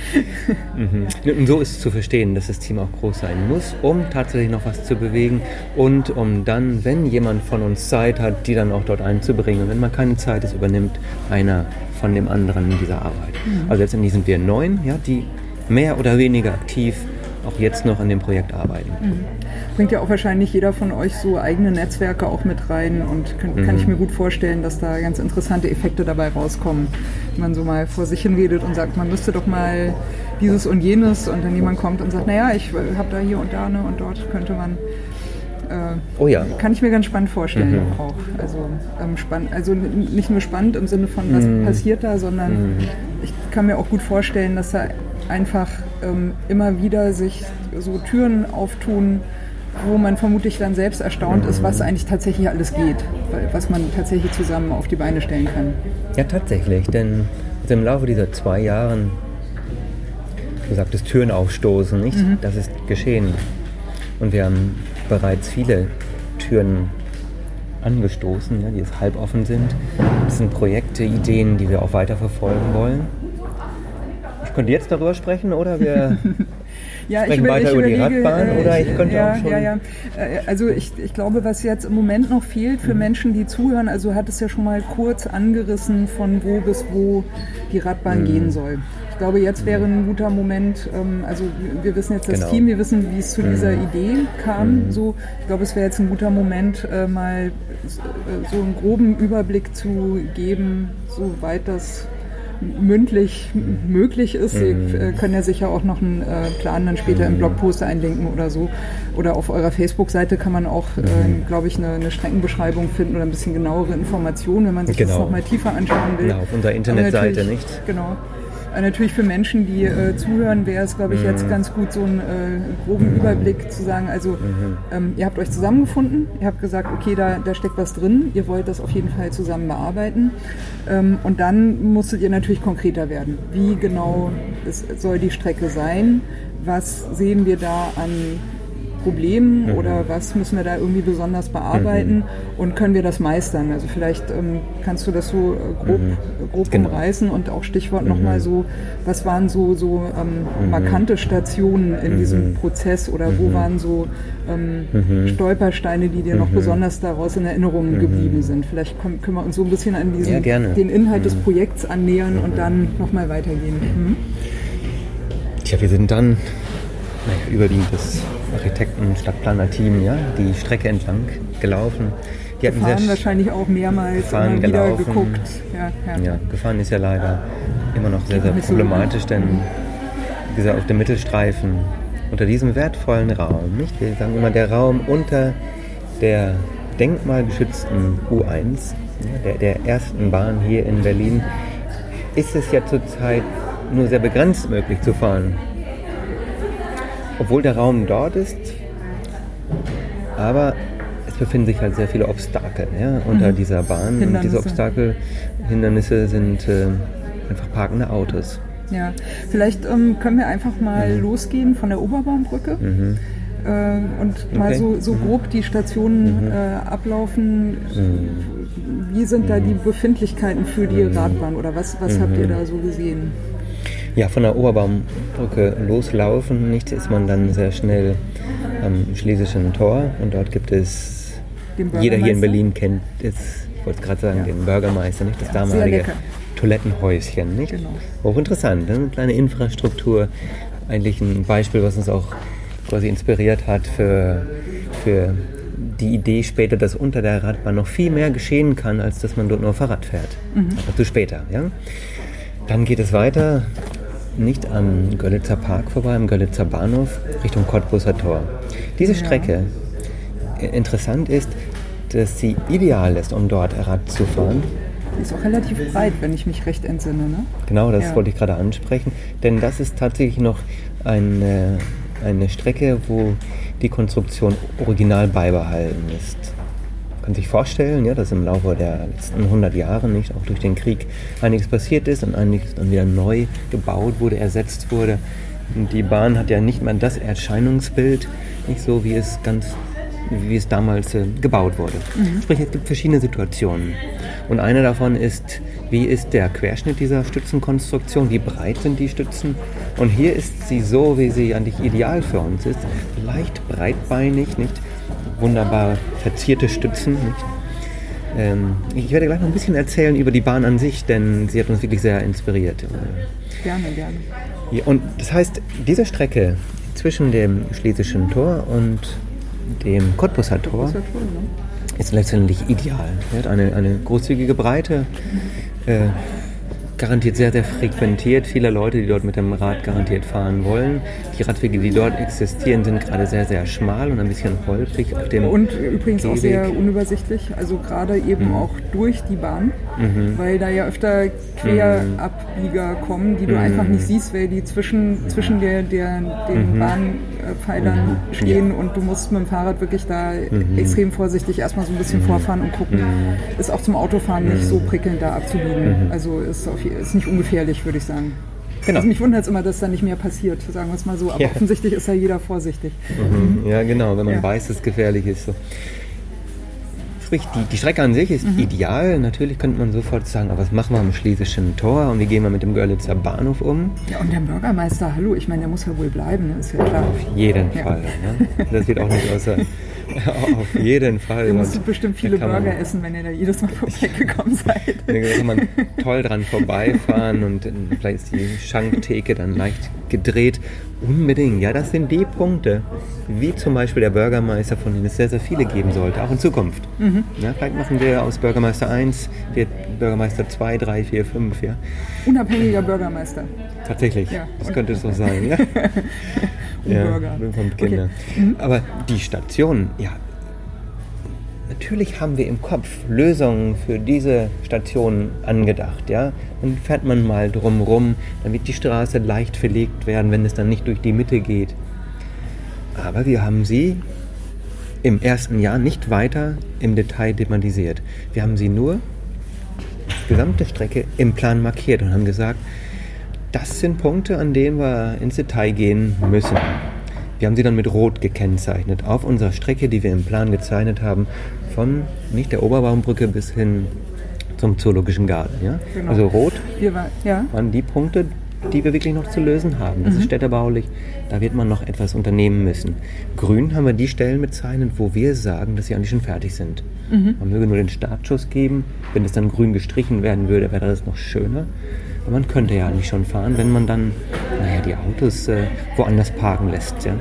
mhm. und so ist es zu verstehen, dass das Team auch groß sein muss, um tatsächlich noch was zu bewegen und um dann, wenn jemand von uns Zeit hat, die dann auch dort einzubringen. Und wenn man keine Zeit ist, übernimmt einer von dem anderen in dieser Arbeit. Mhm. Also letztendlich sind wir neun, ja, die mehr oder weniger aktiv auch jetzt noch an dem Projekt arbeiten. Mhm. Bringt ja auch wahrscheinlich jeder von euch so eigene Netzwerke auch mit rein und kann, kann ich mir gut vorstellen, dass da ganz interessante Effekte dabei rauskommen. Wenn man so mal vor sich hin redet und sagt, man müsste doch mal dieses und jenes und dann jemand kommt und sagt, naja, ich habe da hier und da ne, und dort könnte man äh, Oh ja. Kann ich mir ganz spannend vorstellen Mhm. auch. Also, ähm, spann also nicht nur spannend im Sinne von, was Mhm. passiert da, sondern ich kann mir auch gut vorstellen, dass da einfach ähm, immer wieder sich so Türen auftun, wo man vermutlich dann selbst erstaunt ist, was eigentlich tatsächlich alles geht, was man tatsächlich zusammen auf die Beine stellen kann. Ja, tatsächlich, denn also im Laufe dieser zwei Jahren, du sagtest Türen aufstoßen, nicht? Das ist geschehen. Und wir haben bereits viele Türen angestoßen, ja, die jetzt halb offen sind. Das sind Projekte, Ideen, die wir auch weiter verfolgen wollen. Ich könnte jetzt darüber sprechen oder wir [laughs] Ja, Sprechen über- weiter über die Radbahn äh, oder ich könnte ja, auch schon- Ja, ja. Äh, Also ich, ich glaube, was jetzt im Moment noch fehlt Mhm. für Menschen, die zuhören, also hat es ja schon mal kurz angerissen, von wo bis wo die Radbahn Mhm. gehen soll. Ich glaube, jetzt wäre ein guter Moment, ähm, also wir wissen jetzt das Genau. Team, wir wissen, wie es zu dieser Idee kam. So, ich glaube, es wäre jetzt ein guter Moment, äh, mal äh, so einen groben Überblick zu geben, soweit das mündlich möglich ist. Sie äh, können ja sicher auch noch einen äh, Plan dann später im Blogpost einlinken oder so. Oder auf eurer Facebook-Seite kann man auch, äh, glaube ich, eine, eine Streckenbeschreibung finden oder ein bisschen genauere Informationen, wenn man sich das Genau. nochmal tiefer anschauen will. Genau, auf unserer Internetseite, nicht? Genau. Aber natürlich für Menschen, die äh, zuhören, wäre es, glaube ich, Mhm. jetzt ganz gut, so einen äh, groben Überblick zu sagen. Also, Mhm. ähm, ihr habt euch zusammengefunden, ihr habt gesagt, okay, da, da steckt was drin, ihr wollt das auf jeden Fall zusammen bearbeiten. Ähm, und dann musstet ihr natürlich konkreter werden. Wie genau es soll die Strecke sein? Was sehen wir da an Problemen Mhm. oder was müssen wir da irgendwie besonders bearbeiten und können wir das meistern? Also vielleicht ähm, kannst du das so äh, grob, äh, grob Genau. umreißen und auch Stichwort nochmal so, was waren so, so ähm, markante Stationen in diesem Prozess oder wo waren so ähm, Stolpersteine, die dir noch besonders daraus in Erinnerung geblieben sind? Vielleicht kommen, können wir uns so ein bisschen an diesen, Ja, den Inhalt des Projekts annähern und dann nochmal weitergehen. Mhm. Tja, wir sind dann naja, überwiegend das Architekten, Stadtplaner-Team, ja, die Strecke entlang gelaufen. Die hatten Fahren sehr wahrscheinlich auch mehrmals Gefahren wieder gelaufen. geguckt. Ja, ja. Ja, gefahren ist ja leider immer noch sehr, sehr problematisch, denn wie gesagt, auf dem Mittelstreifen, unter diesem wertvollen Raum, nicht? Wir sagen immer, der Raum unter der denkmalgeschützten U1, ja, der, der ersten Bahn hier in Berlin, ist es ja zurzeit nur sehr begrenzt möglich zu fahren. Obwohl der Raum dort ist, aber es befinden sich halt sehr viele Obstakel ja, unter dieser Bahn. Und diese Obstakel, Hindernisse sind äh, einfach parkende Autos. Ja, vielleicht ähm, können wir einfach mal Mhm. losgehen von der Oberbaumbrücke äh, und mal Okay. Mhm. so, so grob die Stationen äh, ablaufen. Wie sind da die Mhm. Befindlichkeiten für die Radbahn oder was, was habt ihr da so gesehen? Ja, von der Oberbaumbrücke loslaufen, nicht, ist man dann sehr schnell am Schlesischen Tor und dort gibt es, jeder hier in? Berlin kennt es, ich wollte gerade sagen, den Bürgermeister, nicht, das Ja, damalige. Toilettenhäuschen, nicht? Genau. Hochinteressant, ne? eine kleine Infrastruktur, eigentlich ein Beispiel, was uns auch quasi inspiriert hat für, für die Idee später, dass unter der Radbahn noch viel mehr geschehen kann, als dass man dort nur Fahrrad fährt. Mhm. Aber zu später, ja? Dann geht es weiter, nicht am Görlitzer Park vorbei, am Görlitzer Bahnhof, Richtung Cottbuser Tor. Diese Strecke, äh, interessant ist, dass sie ideal ist, um dort Rad zu fahren. Die ist auch relativ breit, wenn ich mich recht entsinne. Ne? Genau, das Ja. wollte ich gerade ansprechen. Denn das ist tatsächlich noch eine, eine Strecke, wo die Konstruktion original beibehalten ist. Man kann sich vorstellen, ja, dass im Laufe der letzten 100 Jahre nicht auch durch den Krieg einiges passiert ist und einiges dann wieder neu gebaut wurde, ersetzt wurde. Und die Bahn hat ja nicht mehr das Erscheinungsbild, nicht so wie es ganz wie es damals äh, gebaut wurde. Sprich, es gibt verschiedene Situationen. Und eine davon ist, wie ist der Querschnitt dieser Stützenkonstruktion, wie breit sind die Stützen. Und hier ist sie so, wie sie eigentlich ideal für uns ist. Leicht breitbeinig, nicht? Wunderbar verzierte Stützen? Ähm, ich werde gleich noch ein bisschen erzählen über die Bahn an sich, denn sie hat uns wirklich sehr inspiriert. Gerne, gerne. Ja, und das heißt, diese Strecke zwischen dem Schlesischen Tor und dem Cottbusser Tor ja toll, ne? ist letztendlich ideal. Sie hat eine, eine großzügige Breite, äh, garantiert sehr, sehr frequentiert. Viele Leute, die dort mit dem Rad garantiert fahren wollen. Die Radwege, die dort existieren, sind gerade sehr, sehr schmal und ein bisschen holprig auf dem Und übrigens auch Gehweg. sehr unübersichtlich, also gerade eben Mhm. auch durch die Bahn, weil da ja öfter Querabbieger kommen, die du einfach nicht siehst, weil die zwischen, zwischen der, der, den Bahnpfeilern stehen und du musst mit dem Fahrrad wirklich da extrem vorsichtig erstmal so ein bisschen vorfahren und gucken. Ist auch zum Autofahren nicht so prickelnd da abzubiegen. Also ist, auf, je- ist nicht ungefährlich, würde ich sagen. Genau. Also mich wundert es immer, dass da nicht mehr passiert, sagen wir es mal so. Aber Ja. offensichtlich ist ja jeder vorsichtig. Mhm. Ja, genau, wenn man Ja. weiß, dass es gefährlich ist. So. Sprich, die, die Strecke an sich ist ideal. Natürlich könnte man sofort sagen, aber was machen wir am Schlesischen Tor und wie gehen wir mit dem Görlitzer Bahnhof um? Ja, und der Bürgermeister, hallo, ich meine, der muss ja wohl bleiben, ne? ist ja klar. Auf jeden Ja. Fall. Ne? Das wird auch nicht außer. [laughs] Auf jeden Fall. Ihr musstet bestimmt viele kann man- Burger essen, wenn ihr da jedes Mal [laughs] vorbeigekommen seid. Da kann man toll dran vorbeifahren und äh, vielleicht ist die Schanktheke dann leicht gedreht. Unbedingt, ja, das sind die Punkte, wie zum Beispiel der Bürgermeister, von denen es sehr, sehr viele geben sollte, auch in Zukunft. Mhm. Ja, vielleicht machen wir aus Bürgermeister 1, wird Bürgermeister 2, 3, 4, 5, ja. Unabhängiger Bürgermeister. Tatsächlich, Ja. das könnte so sein, ja. [laughs] Und Bürger. Kinder. Mhm. Aber die Station, ja, natürlich haben wir im Kopf Lösungen für diese Station angedacht, ja. Dann fährt man mal drumrum, dann wird die Straße leicht verlegt werden, wenn es dann nicht durch die Mitte geht. Aber wir haben sie im ersten Jahr nicht weiter im Detail thematisiert. Wir haben sie nur die gesamte Strecke im Plan markiert und haben gesagt, das sind Punkte, an denen wir ins Detail gehen müssen. Wir haben sie dann mit Rot gekennzeichnet auf unserer Strecke, die wir im Plan gezeichnet haben, von nicht der Oberbaumbrücke bis hin zum Zoologischen Garten. Ja? Genau. Also Rot war, ja, waren die Punkte, die wir wirklich noch zu lösen haben. Das ist städtebaulich, da wird man noch etwas unternehmen müssen. Grün haben wir die Stellen bezeichnet, wo wir sagen, dass sie eigentlich schon fertig sind. Man möge nur den Startschuss geben. Wenn es dann grün gestrichen werden würde, wäre das noch schöner. Aber man könnte ja eigentlich schon fahren, wenn man dann, naja, die Autos äh, woanders parken lässt. Ja?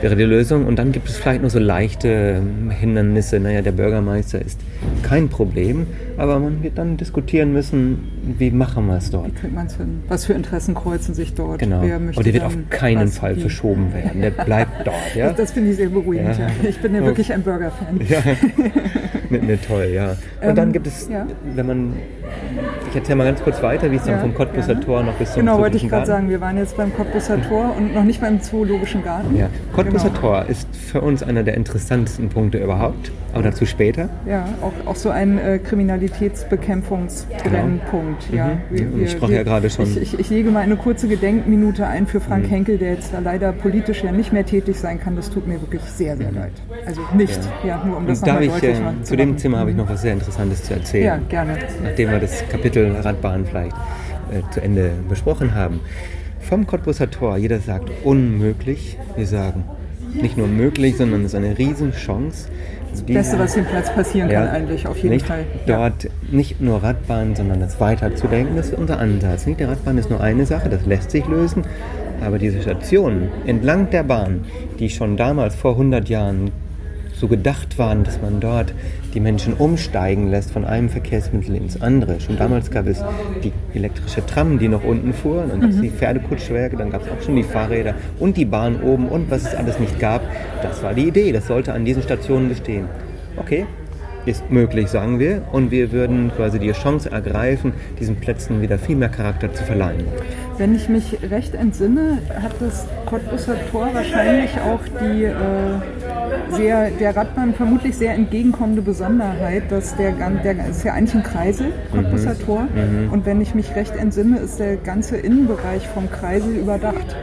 Wäre die Lösung. Und dann gibt es vielleicht noch so leichte ähm, Hindernisse. Naja, der Bürgermeister ist kein Problem, aber man wird dann diskutieren müssen, wie machen wir es dort. wie man es hin? Was für Interessen kreuzen sich dort? Genau. Wer möchte Aber der wird auf keinen Fall wie? verschoben werden. Der bleibt dort. [laughs] Ja, Das, das finde ich sehr beruhigend. Ja. Ja. Ich bin ja wirklich ein Burger-Fan. ja. [laughs] ne, ne, toll, ja. Und Ähm, dann gibt es, ja. wenn man, ich erzähle mal ganz kurz weiter, wie es dann Ja, vom Cottbusser gerne. Tor noch bis zum Genau, wollte ich gerade sagen. Wir waren jetzt beim Cottbusser Tor und noch nicht beim Zoologischen Garten. Ja, Cottbusser Genau. Tor ist für uns einer der interessantesten Punkte überhaupt, aber dazu später. Ja, auch, auch so ein äh, Kriminalitätsbekämpfungsbrennpunkt. Ja, Mhm. Ich sprach ja gerade schon- Ich, ich, ich lege mal eine kurze Gedenkminute ein für Mhm. Frank Henkel, der jetzt da leider politisch ja nicht mehr tätig sein kann. Das tut mir wirklich sehr, sehr leid. Also nicht, ja, nur um das nochmal ich, deutlich äh, machen zu dem machen. Thema habe ich noch was sehr Interessantes zu erzählen. Ja, gerne. nachdem wir das Kapitel Radbahn vielleicht äh, zu Ende besprochen haben. Vom Cottbusser Tor, jeder sagt unmöglich. Wir sagen nicht nur möglich, sondern es ist eine Riesenchance. Das Beste, was dem Platz passieren kann, eigentlich, auf jeden nicht Fall. Ja. Dort nicht nur Radbahn, sondern das weiterzudenken, das ist unser Ansatz. Nicht die Radbahn ist nur eine Sache, das lässt sich lösen. Aber diese Stationen entlang der Bahn, die schon damals vor 100 Jahren so gedacht waren, dass man dort die Menschen umsteigen lässt von einem Verkehrsmittel ins andere. Schon damals gab es die elektrische Tram, die noch unten fuhr, dann gab es die Pferdekutschwerke, dann gab es auch schon die Fahrräder und die Bahn oben und was es alles nicht gab. Das war die Idee, das sollte an diesen Stationen bestehen. Okay, ist möglich, sagen wir, und wir würden quasi die Chance ergreifen, diesen Plätzen wieder viel mehr Charakter zu verleihen. Wenn ich mich recht entsinne, hat das Cottbusser Tor wahrscheinlich auch die äh, sehr, der Radbahn vermutlich sehr entgegenkommende Besonderheit, dass der, der ist ja eigentlich ein Kreisel, Cottbusser Mhm. Tor. Und wenn ich mich recht entsinne, ist der ganze Innenbereich vom Kreisel überdacht.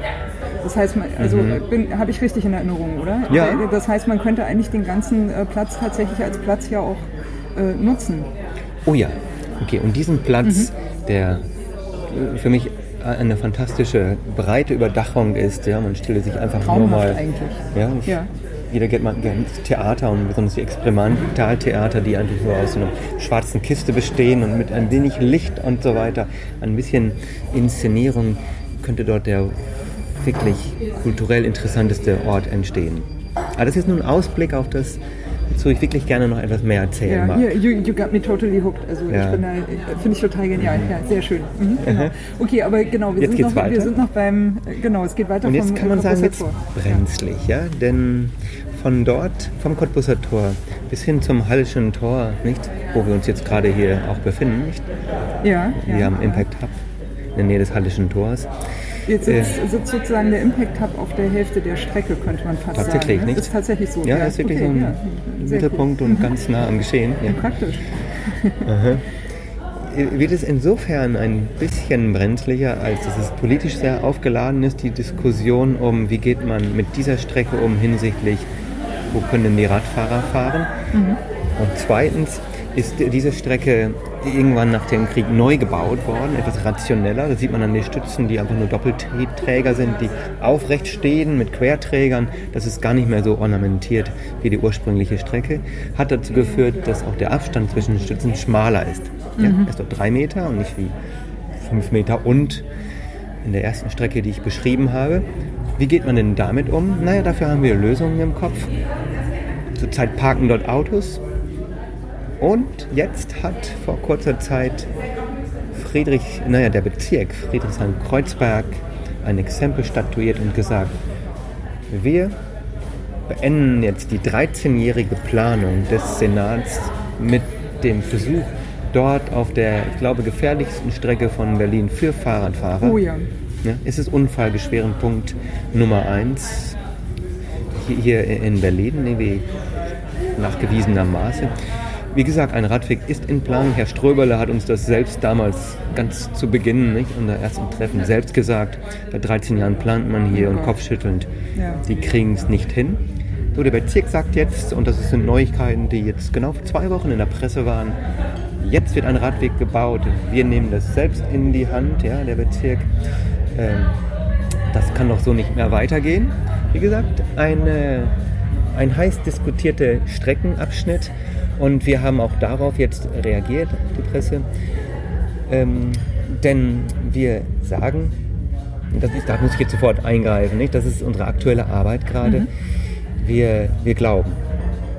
Das heißt, man- also bin habe ich richtig in Erinnerung, oder? Mhm. Ja. Das heißt, man könnte eigentlich den ganzen äh, Platz tatsächlich als Platz ja auch äh, nutzen. Oh ja, okay. Und diesen Platz, der äh, für mich eine fantastische breite Überdachung ist, ja, man stelle sich einfach nur Traumhaft mal. eigentlich. Ja, ich, Ja. Jeder geht mal gerne ins Theater und besonders die Experimentaltheater, die einfach nur aus einer schwarzen Kiste bestehen und mit ein wenig Licht und so weiter, ein bisschen Inszenierung könnte dort der wirklich kulturell interessanteste Ort entstehen. Aber das ist nun ein Ausblick auf das, wozu ich wirklich gerne noch etwas mehr erzählen Ja, mag. hier, you, you got me totally hooked. Also Ja. ich bin da, finde ich total genial. Ja, sehr schön. Mhm, genau. Okay, aber genau, wir, Jetzt sind noch, wir weiter. sind noch beim, genau, es geht weiter Und jetzt vom kann man sagen, jetzt brenzlig, ja? Denn von dort, vom Cottbusser Tor bis hin zum Hallischen Tor, nicht? Wo wir uns jetzt gerade hier auch befinden, nicht? Ja, ja. Wir haben Impact Hub in der Nähe des Hallischen Tors. Jetzt sitzt, sitzt sozusagen der Impact Hub auf der Hälfte der Strecke, könnte man fast Tatsächlich, sagen. ne? nicht? Ist tatsächlich so. Ja, ist wirklich okay, so ein ja. Mittelpunkt und [laughs] ganz nah am Geschehen. Ja. Cool. Praktisch. Wird es insofern ein bisschen brenzlicher, als dass es politisch sehr aufgeladen ist, die Diskussion um, wie geht man mit dieser Strecke um hinsichtlich, wo können denn die Radfahrer fahren? Und zweitens ist diese Strecke irgendwann nach dem Krieg neu gebaut worden, etwas rationeller. Das sieht man an den Stützen, die einfach nur Doppelträger sind, die aufrecht stehen mit Querträgern. Das ist gar nicht mehr so ornamentiert wie die ursprüngliche Strecke. Hat dazu geführt, dass auch der Abstand zwischen den Stützen schmaler ist. Ja, er ist dort drei Meter und nicht wie fünf Meter und in der ersten Strecke, die ich beschrieben habe. Wie geht man denn damit um? Naja, dafür haben wir Lösungen im Kopf. Zurzeit parken dort Autos. Und jetzt hat vor kurzer Zeit Friedrich, naja, der Bezirk Friedrichshain-Kreuzberg ein Exempel statuiert und gesagt, wir beenden jetzt die 13-jährige Planung des Senats mit dem Versuch, dort auf der, ich glaube, gefährlichsten Strecke von Berlin für Fahrradfahrer Oh ja. ja, ist es Unfallgeschwerenpunkt Nummer eins hier in Berlin, irgendwie nachgewiesenermaßen. Wie gesagt, ein Radweg ist in Planung. Herr Ströberle hat uns das selbst damals ganz zu Beginn, nicht, unser ersten Treffen, selbst gesagt. Seit 13 Jahren plant man hier und kopfschüttelnd, Ja. die kriegen es nicht hin. So, der Bezirk sagt jetzt, und das sind Neuigkeiten, die jetzt genau vor zwei Wochen in der Presse waren, jetzt wird ein Radweg gebaut. Wir nehmen das selbst in die Hand, ja, der Bezirk. Ähm, das kann doch so nicht mehr weitergehen. Wie gesagt, eine, ein heiß diskutierter Streckenabschnitt und wir haben auch darauf jetzt reagiert, auf die Presse. Ähm, denn wir sagen, das ist, da muss ich jetzt sofort eingreifen, nicht? das ist unsere aktuelle Arbeit gerade. Wir, wir glauben,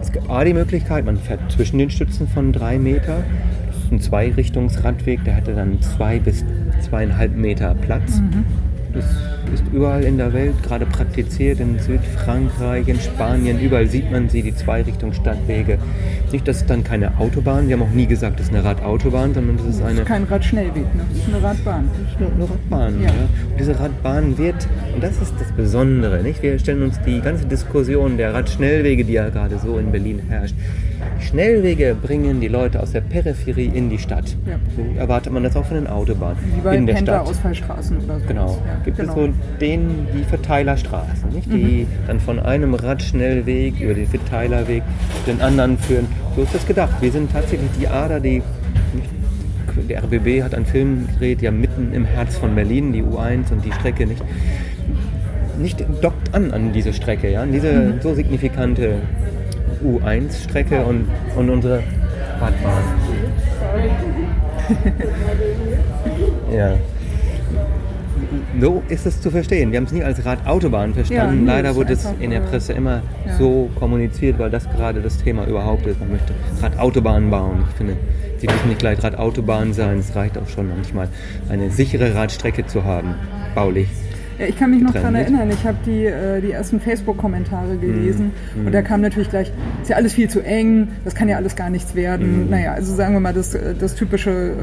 es gibt A, die Möglichkeit, man fährt zwischen den Stützen von drei Meter. Das ist ein Zweirichtungsradweg, der hätte dann zwei bis zweieinhalb Meter Platz. Das ist überall in der Welt gerade praktiziert, in Südfrankreich, in Spanien, überall sieht man sie, die Zweirichtungsstadtwege. Nicht, das ist dann keine Autobahn, wir haben auch nie gesagt, das ist eine Radautobahn, sondern das ist eine Kein Radschnellweg, ne? Das ist eine Radbahn. eine, eine Radbahn. Ja. Ja. Und diese Radbahn wird, und das ist das Besondere, nicht? wir stellen uns die ganze Diskussion der Radschnellwege, die ja gerade so in Berlin herrscht, Schnellwege bringen die Leute aus der Peripherie in die Stadt. Ja. So erwartet man das auch von den Autobahnen. Wie bei in der Stadt. Pendlerausfallstraßen oder so. Genau. Ja, Gibt genau. es so den, die Verteilerstraßen, nicht? die dann von einem Radschnellweg über den Verteilerweg zu den anderen führen. So ist das gedacht. Wir sind tatsächlich die Ader, die. Der RBB hat einen Film gedreht, ja mitten im Herz von Berlin, die U1 und die Strecke nicht. Nicht dockt an an diese Strecke, ja, an diese so signifikante U1-Strecke und, und unsere Radbahn. [laughs] ja. So ist es zu verstehen. Wir haben es nie als Radautobahn verstanden. nee, Leider wurde es in der Presse immer ja. so kommuniziert, weil das gerade das Thema überhaupt ist. Man möchte Radautobahnen bauen. Ich finde, sie müssen nicht gleich Radautobahnen sein. Es reicht auch schon manchmal, eine sichere Radstrecke zu haben, baulich. Ja, ich kann mich noch daran erinnern, ich habe die, äh, die ersten Facebook-Kommentare gelesen Mhm. und da kam natürlich gleich, ist ja alles viel zu eng, das kann ja alles gar nichts Mhm. werden. Naja, also sagen wir mal das, äh, das typische äh,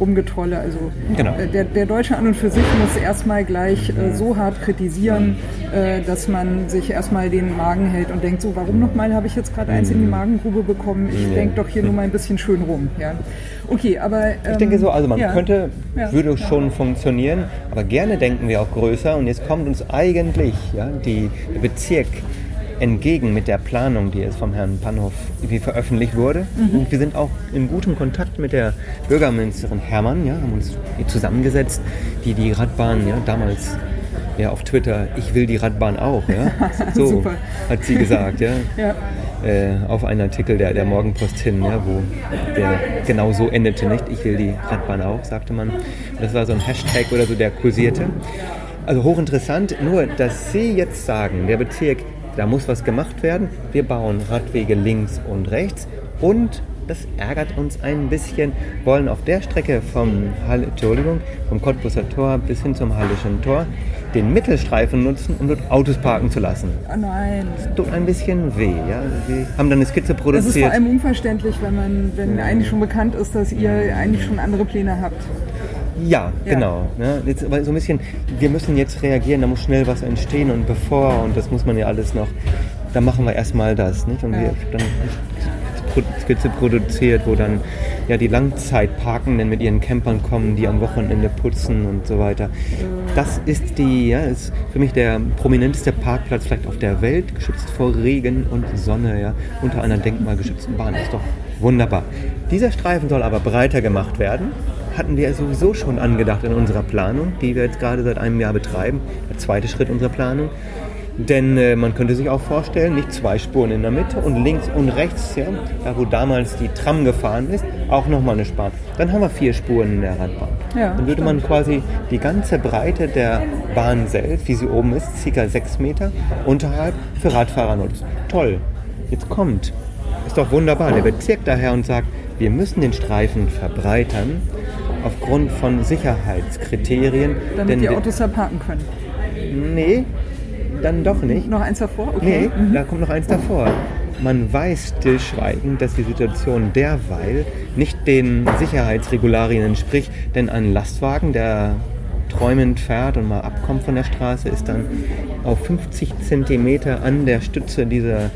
Rumgetrolle. Also Genau. äh, der, der Deutsche an und für sich muss erstmal gleich äh, so hart kritisieren, äh, dass man sich erstmal den Magen hält und denkt, so warum nochmal habe ich jetzt gerade eins in die Magengrube bekommen? Ich Mhm. Denke doch hier nur mal ein bisschen schön rum. Ja. Okay, aber... Ich denke so, also man ja. könnte, Ja. würde schon funktionieren, aber gerne denken wir auch größer. und jetzt kommt uns eigentlich ja, die, der Bezirk entgegen mit der Planung, die jetzt vom Herrn irgendwie veröffentlicht wurde. Mhm. Und wir sind auch in gutem Kontakt mit der Bürgermeisterin Hermann, ja, haben uns zusammengesetzt, die die Radbahn ja, damals ja, auf Twitter, ich will die Radbahn auch. Ja. [laughs] So hat sie gesagt, ja. Ja. Äh, auf einen Artikel der, der Morgenpost hin, ja, wo der genau so endete, nicht? Ich will die Radbahn auch, sagte man. Das war so ein Hashtag oder so, der kursierte. Also hochinteressant, nur dass Sie jetzt sagen, der Bezirk, da muss was gemacht werden. Wir bauen Radwege links und rechts und das ärgert uns ein bisschen, wollen auf der Strecke vom, Halle, Entschuldigung, vom Cottbusser Tor bis hin zum Hallischen Tor den Mittelstreifen nutzen, um dort Autos parken zu lassen. Oh nein. Tut ein bisschen weh. Ja? Wir haben dann eine Skizze Das ist vor produziert. allem unverständlich, wenn man, wenn eigentlich schon bekannt ist, dass ihr eigentlich schon andere Pläne habt. Ja, Ja. genau. Ja, jetzt, aber so ein bisschen, wir müssen jetzt reagieren, da muss schnell was entstehen und bevor und das muss man ja alles noch, da machen wir erstmal das. Nicht? Und Ja. wir dann Skizze produziert, wo dann ja die Langzeitparkenden mit ihren Campern kommen, die am Wochenende putzen und so weiter. Das ist die, ja, ist für mich der prominenteste Parkplatz vielleicht auf der Welt, geschützt vor Regen und Sonne, ja, unter einer denkmalgeschützten Bahn. Ist doch wunderbar. Dieser Streifen soll aber breiter gemacht werden. Hatten wir sowieso schon angedacht in unserer Planung, die wir jetzt gerade seit einem Jahr betreiben. Der zweite Schritt unserer Planung. Denn äh, man könnte sich auch vorstellen, nicht zwei Spuren in der Mitte und links und rechts, ja, da wo damals die Tram gefahren ist, auch nochmal eine Spar. Dann haben wir vier Spuren in der Radbahn. Ja, Dann würde man quasi die ganze Breite der Bahn selbst, wie sie oben ist, ca. sechs Meter, unterhalb für Radfahrer nutzen. Toll. Jetzt kommt. Ist doch wunderbar. Der Bezirk daher und sagt, wir müssen den Streifen verbreitern aufgrund von Sicherheitskriterien. Damit denn die Autos da parken können. Nee, dann doch nicht. Noch eins davor? Nee, Okay. Mhm. da kommt noch eins davor. Man weiß stillschweigend, dass die Situation derweil nicht den Sicherheitsregularien entspricht, denn ein Lastwagen, der träumend fährt und mal abkommt von der Straße, ist dann auf 50 Zentimeter an der Stütze dieser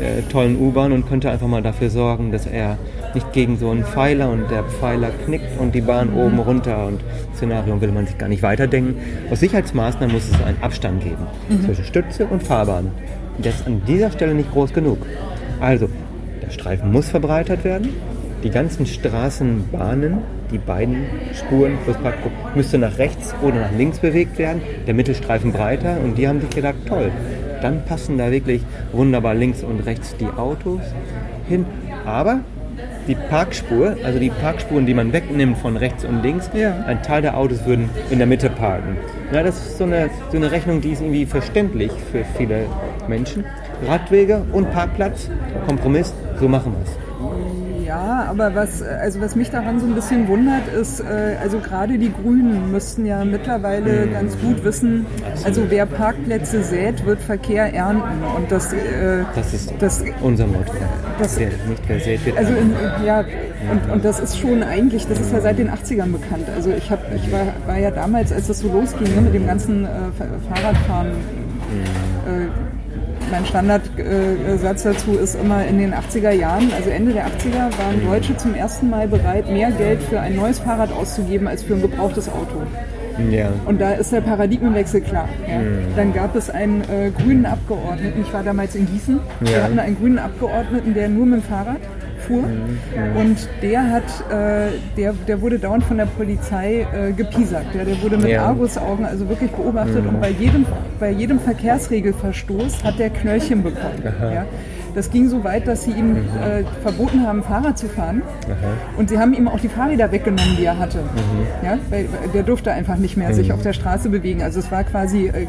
äh, tollen U-Bahn und könnte einfach mal dafür sorgen, dass er nicht gegen so einen Pfeiler und der Pfeiler knickt und die Bahn oben runter und Szenario will man sich gar nicht weiterdenken. Aus Sicherheitsmaßnahmen muss es einen Abstand geben zwischen Stütze und Fahrbahn. Der ist an dieser Stelle nicht groß genug. Also, der Streifen muss verbreitert werden. Die ganzen Straßenbahnen, die beiden Spuren plus Parkgruppe, müsste nach rechts oder nach links bewegt werden. Der Mittelstreifen breiter und die haben sich gedacht, toll, dann passen da wirklich wunderbar links und rechts die Autos hin. Aber die Parkspur, also die Parkspuren, die man wegnimmt von rechts und links, Ja. ein Teil der Autos würden in der Mitte parken. Na, das ist so eine, so eine Rechnung, die ist irgendwie verständlich für viele Menschen. Radwege und Parkplatz, Kompromiss, so machen wir es. Ja, aber was, also was mich daran so ein bisschen wundert, ist, äh, also gerade die Grünen müssten ja mittlerweile Mhm. ganz gut wissen, also wer Parkplätze sät, wird Verkehr ernten. Und das, äh, Das ist das unser Motto. das- Wer nicht wer sät, wird also in, ja, und, und das ist schon eigentlich, das ist ja seit den 80ern bekannt. Also ich, hab, ich war, war ja damals, als das so losging ne, mit dem ganzen äh, Fa- Fahrradfahren, äh, mein Standardsatz dazu ist immer in den 80er Jahren, also Ende der 80er, waren Deutsche zum ersten Mal bereit, mehr Geld für ein neues Fahrrad auszugeben als für ein gebrauchtes Auto. Ja. Und da ist der Paradigmenwechsel klar. Ja. Dann gab es einen äh, grünen Abgeordneten, ich war damals in Gießen, wir Ja. hatten einen grünen Abgeordneten, der nur mit dem Fahrrad fuhr. Und der hat, äh, der, der wurde dauernd von der Polizei äh, gepiesackt. Ja. Der wurde mit Ja. Argusaugen also wirklich beobachtet und bei jedem, bei jedem Verkehrsregelverstoß hat der Knöllchen bekommen. Ja. Das ging so weit, dass sie ihm äh, verboten haben, Fahrrad zu fahren. Und sie haben ihm auch die Fahrräder weggenommen, die er hatte. Ja, weil, der durfte einfach nicht mehr sich auf der Straße bewegen. Also es war quasi äh, äh,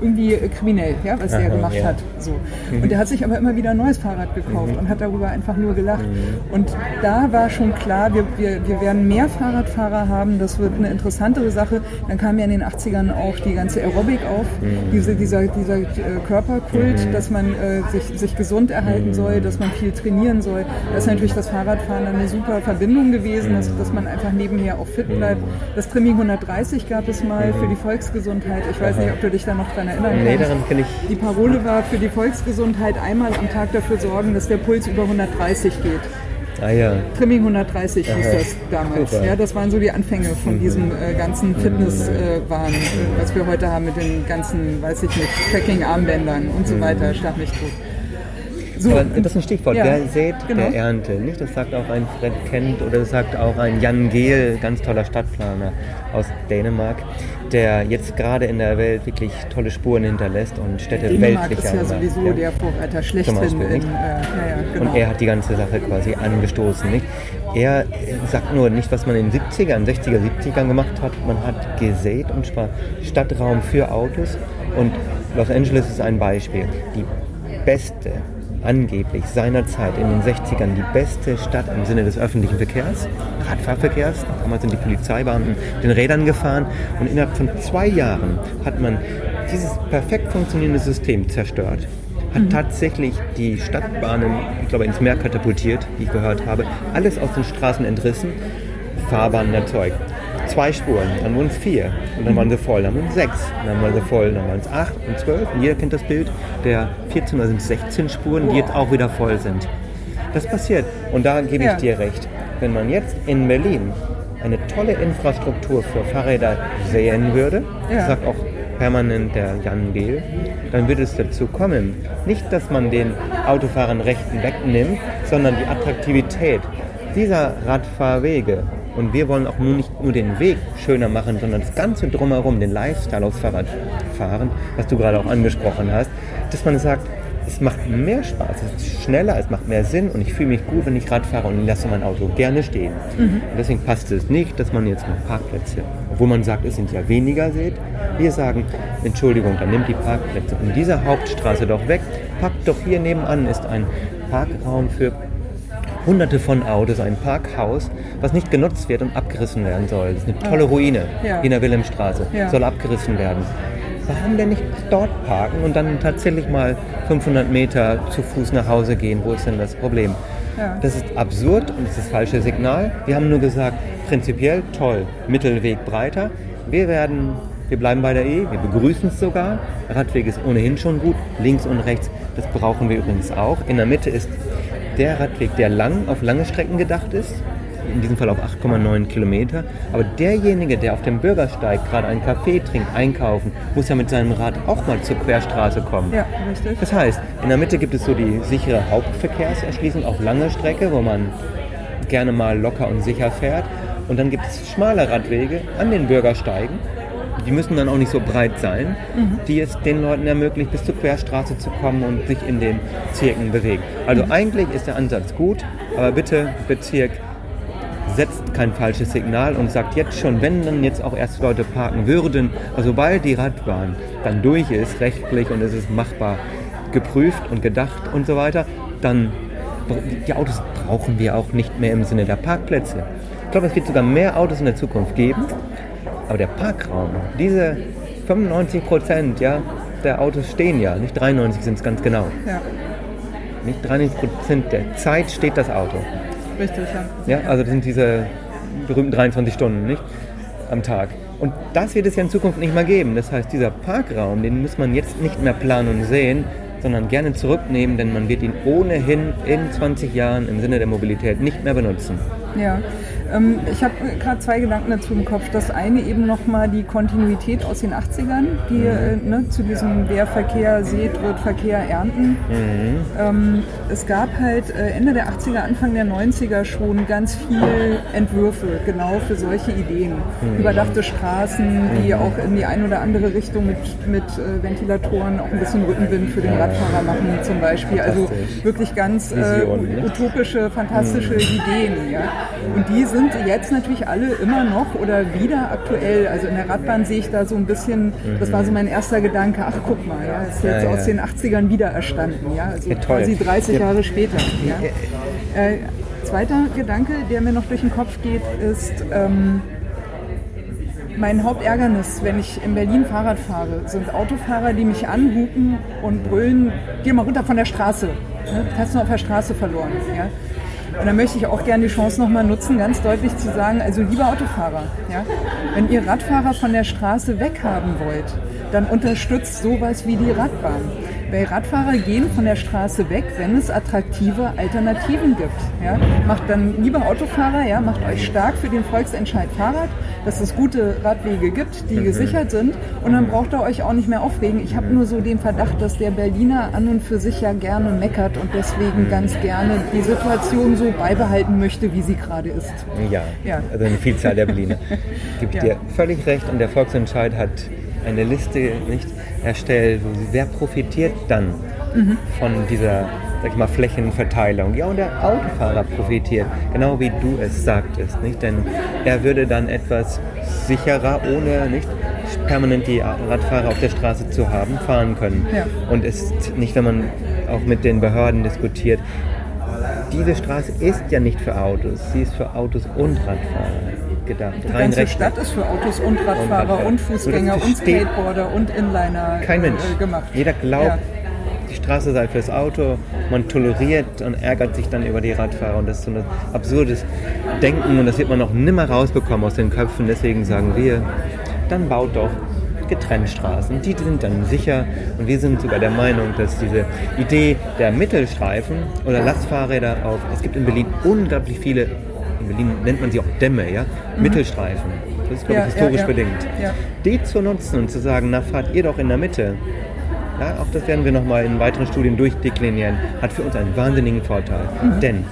irgendwie kriminell, ja, was der Aha, gemacht ja. hat. So. Und er hat sich aber immer wieder ein neues Fahrrad gekauft und hat darüber einfach nur gelacht. Und da war schon klar, wir, wir, wir werden mehr Fahrradfahrer haben, das wird eine interessantere Sache. Dann kam ja in den 80ern auch die ganze Aerobic auf, diese, dieser, dieser äh, Körperkult, dass man äh, sich, sich gesund erhalten soll, dass man viel trainieren soll. Da ist natürlich das Fahrradfahren dann eine super Verbindung gewesen, dass, dass man einfach nebenher auch fit bleibt. Das Trimming 130 gab es mal für die Volksgesundheit. Ich weiß nicht, ob du dich da noch dran erinnern Nee, kannst. daran kenne ich. Die Parole war für die Volksgesundheit einmal am Tag dafür sorgen, dass der Puls über 130 geht. Ah ja. Trimming 130 hieß Aha. das damals. Super. Ja, das waren so die Anfänge von diesem äh, ganzen Fitnesswahn, äh, was wir heute haben mit den ganzen, weiß ich nicht, Tracking-Armbändern und so weiter, statt mich tot. So, Aber das ist ein Stichwort. Ja, Wer sät, genau. der ernte. Nicht? Das sagt auch ein Fred Kent oder das sagt auch ein Jan Gehl, ganz toller Stadtplaner aus Dänemark, der jetzt gerade in der Welt wirklich tolle Spuren hinterlässt und Städte Dänemark weltlicher ist ja macht, sowieso ja. der Vorreiter schlechthin äh, ja, genau. Und er hat die ganze Sache quasi angestoßen. Nicht? Er sagt nur nicht, was man in den 70ern, 60er, 70ern gemacht hat. Man hat gesät und zwar Stadtraum für Autos. Und Los Angeles ist ein Beispiel. Die beste, angeblich seinerzeit in den 60ern, die beste Stadt im Sinne des öffentlichen Verkehrs, Radfahrverkehrs. Damals sind die Polizeibeamten den Rädern gefahren. Und innerhalb von zwei Jahren hat man dieses perfekt funktionierende System zerstört hat tatsächlich die Stadtbahnen, ich glaube, ins Meer katapultiert, wie ich gehört habe, alles aus den Straßen entrissen, Fahrbahnen erzeugt. Zwei Spuren, dann wurden es vier und dann waren sie voll, dann wurden es sechs, dann waren sie voll, dann waren es acht und zwölf und jeder kennt das Bild der 14 oder sind 16 Spuren, die jetzt auch wieder voll sind. Das passiert und da gebe ich Ja. dir recht. Wenn man jetzt in Berlin eine tolle Infrastruktur für Fahrräder sehen würde, Ja. sagt auch permanent der Jan Gehl, dann wird es dazu kommen, nicht, dass man den Autofahrern Rechten wegnimmt, sondern die Attraktivität dieser Radfahrwege. Und wir wollen auch nur nicht nur den Weg schöner machen, sondern das Ganze drumherum, den Lifestyle aufs Fahrradfahren, was du gerade auch angesprochen hast, dass man sagt, es macht mehr Spaß, es ist schneller, es macht mehr Sinn und ich fühle mich gut, wenn ich Rad fahre und lasse mein Auto gerne stehen. Und deswegen passt es nicht, dass man jetzt noch Parkplätze, obwohl man sagt, es sind ja weniger, seht. Wir sagen, Entschuldigung, dann nimmt die Parkplätze in dieser Hauptstraße doch weg, packt doch hier nebenan ist ein Parkraum für hunderte von Autos, ein Parkhaus, was nicht genutzt wird und abgerissen werden soll. Das ist eine tolle Ruine Ja. in der Wilhelmstraße, Ja. soll abgerissen werden. Warum denn nicht dort parken und dann tatsächlich mal 500 Meter zu Fuß nach Hause gehen? Wo ist denn das Problem? Ja. Das ist absurd und das ist das falsche Signal. Wir haben nur gesagt, prinzipiell toll, Mittelweg breiter. Wir werden, wir bleiben bei der E, wir begrüßen es sogar. Radweg ist ohnehin schon gut, links und rechts, das brauchen wir übrigens auch. In der Mitte ist der Radweg, der lang auf lange Strecken gedacht ist, in diesem Fall auf 8,9 Kilometer. Aber derjenige, der auf dem Bürgersteig gerade einen Kaffee trinkt, einkaufen, muss ja mit seinem Rad auch mal zur Querstraße kommen. ja, richtig. Das heißt, in der Mitte gibt es so die sichere Hauptverkehrserschließung auf lange Strecke, wo man gerne mal locker und sicher fährt. Und dann gibt es schmale Radwege an den Bürgersteigen. Die müssen dann auch nicht so breit sein, die es den Leuten ermöglicht, bis zur Querstraße zu kommen und sich in den Zirken bewegen. Also eigentlich ist der Ansatz gut, aber bitte Bezirk setzt kein falsches Signal und sagt jetzt schon, wenn dann jetzt auch erst Leute parken würden, also sobald die Radbahn dann durch ist, rechtlich und es ist machbar geprüft und gedacht und so weiter, dann die Autos brauchen wir auch nicht mehr im Sinne der Parkplätze. Ich glaube, es wird sogar mehr Autos in der Zukunft geben, aber der Parkraum, diese 95 Prozent ja, der Autos stehen ja, nicht 93 sind es ganz genau. Ja, Nicht 93 Prozent der Zeit steht das Auto. richtig, ja. Ja, also das sind diese berühmten 23 Stunden, nicht? Am Tag. Und das wird es ja in Zukunft nicht mehr geben. Das heißt, dieser Parkraum, den muss man jetzt nicht mehr planen und sehen, sondern gerne zurücknehmen, denn man wird ihn ohnehin in 20 Jahren im Sinne der Mobilität nicht mehr benutzen. Ja, ähm, ich habe gerade zwei Gedanken dazu im Kopf. Das eine eben nochmal die Kontinuität aus den 80ern, die äh, ne, zu diesem Wer Verkehr sieht, wird Verkehr ernten. Ähm, es gab halt äh, Ende der 80er, Anfang der 90er schon ganz viel Entwürfe genau für solche Ideen. Überdachte Straßen, die auch in die eine oder andere Richtung mit, mit äh, Ventilatoren auch ein bisschen Rückenwind für den Radfahrer machen zum Beispiel. Also wirklich ganz äh, ne? utopische, fantastische Ideen. Ja? Und die sind jetzt natürlich alle immer noch oder wieder aktuell. Also in der Radbahn sehe ich da so ein bisschen, das war so mein erster Gedanke, ach guck mal, ja, ist jetzt Ja, aus ja. den 80ern wieder erstanden. Ja? Also Ja, quasi 30 Ja. Jahre später. Ja? Äh, zweiter Gedanke, der mir noch durch den Kopf geht, ist, ähm, mein Hauptärgernis, wenn ich in Berlin Fahrrad fahre, sind Autofahrer, die mich anhupen und brüllen, geh mal runter von der Straße. Ne? Du hast nur auf der Straße verloren. Ja? Und da möchte ich auch gerne die Chance nochmal nutzen, ganz deutlich zu sagen, also liebe Autofahrer, ja, wenn ihr Radfahrer von der Straße weghaben wollt, dann unterstützt sowas wie die Radbahn. Weil Radfahrer gehen von der Straße weg, wenn es attraktive Alternativen gibt. Ja? Macht dann, lieber Autofahrer, ja, macht euch stark für den Volksentscheid Fahrrad, dass es gute Radwege gibt, die Mhm. gesichert sind. Und dann braucht ihr euch auch nicht mehr aufregen. Ich habe nur so den Verdacht, dass der Berliner an und für sich ja gerne meckert und deswegen Mhm. ganz gerne die Situation so beibehalten möchte, wie sie gerade ist. Ja, Ja. also eine Vielzahl der Berliner. [laughs] Ich Ja. dir völlig recht. Und der Volksentscheid hat eine Liste nicht erstellt, wer profitiert dann Mhm. von dieser sag ich mal, Flächenverteilung. Ja, und der Autofahrer profitiert, genau wie du es sagtest. Nicht? Denn er würde dann etwas sicherer, ohne nicht permanent die Radfahrer auf der Straße zu haben, fahren können. Ja. Und ist nicht, wenn man auch mit den Behörden diskutiert, diese Straße ist ja nicht für Autos, sie ist für Autos und Radfahrer gedacht. Die ganze Stadt ist für Autos und Radfahrer Radfahrer. und Fußgänger das und Skateboarder und Inliner Kein Mensch. Äh, gemacht. Jeder glaubt, Ja. die Straße sei fürs Auto, man toleriert und ärgert sich dann über die Radfahrer und das ist so ein absurdes Denken und das wird man noch nimmer rausbekommen aus den Köpfen. Deswegen sagen wir, dann baut doch getrennt Straßen. Die sind dann sicher und wir sind sogar der Meinung, dass diese Idee der Mittelstreifen oder Lastfahrräder auf, es gibt in Berlin unglaublich viele, in Berlin nennt man sie auch Dämme, ja, Mittelstreifen. Das ist, glaube Mhm. Ich, historisch bedingt. Die zu nutzen und zu sagen, na fahrt ihr doch in der Mitte. Ja, auch das werden wir nochmal in weiteren Studien durchdeklinieren, hat für uns einen wahnsinnigen Vorteil. Mhm. Denn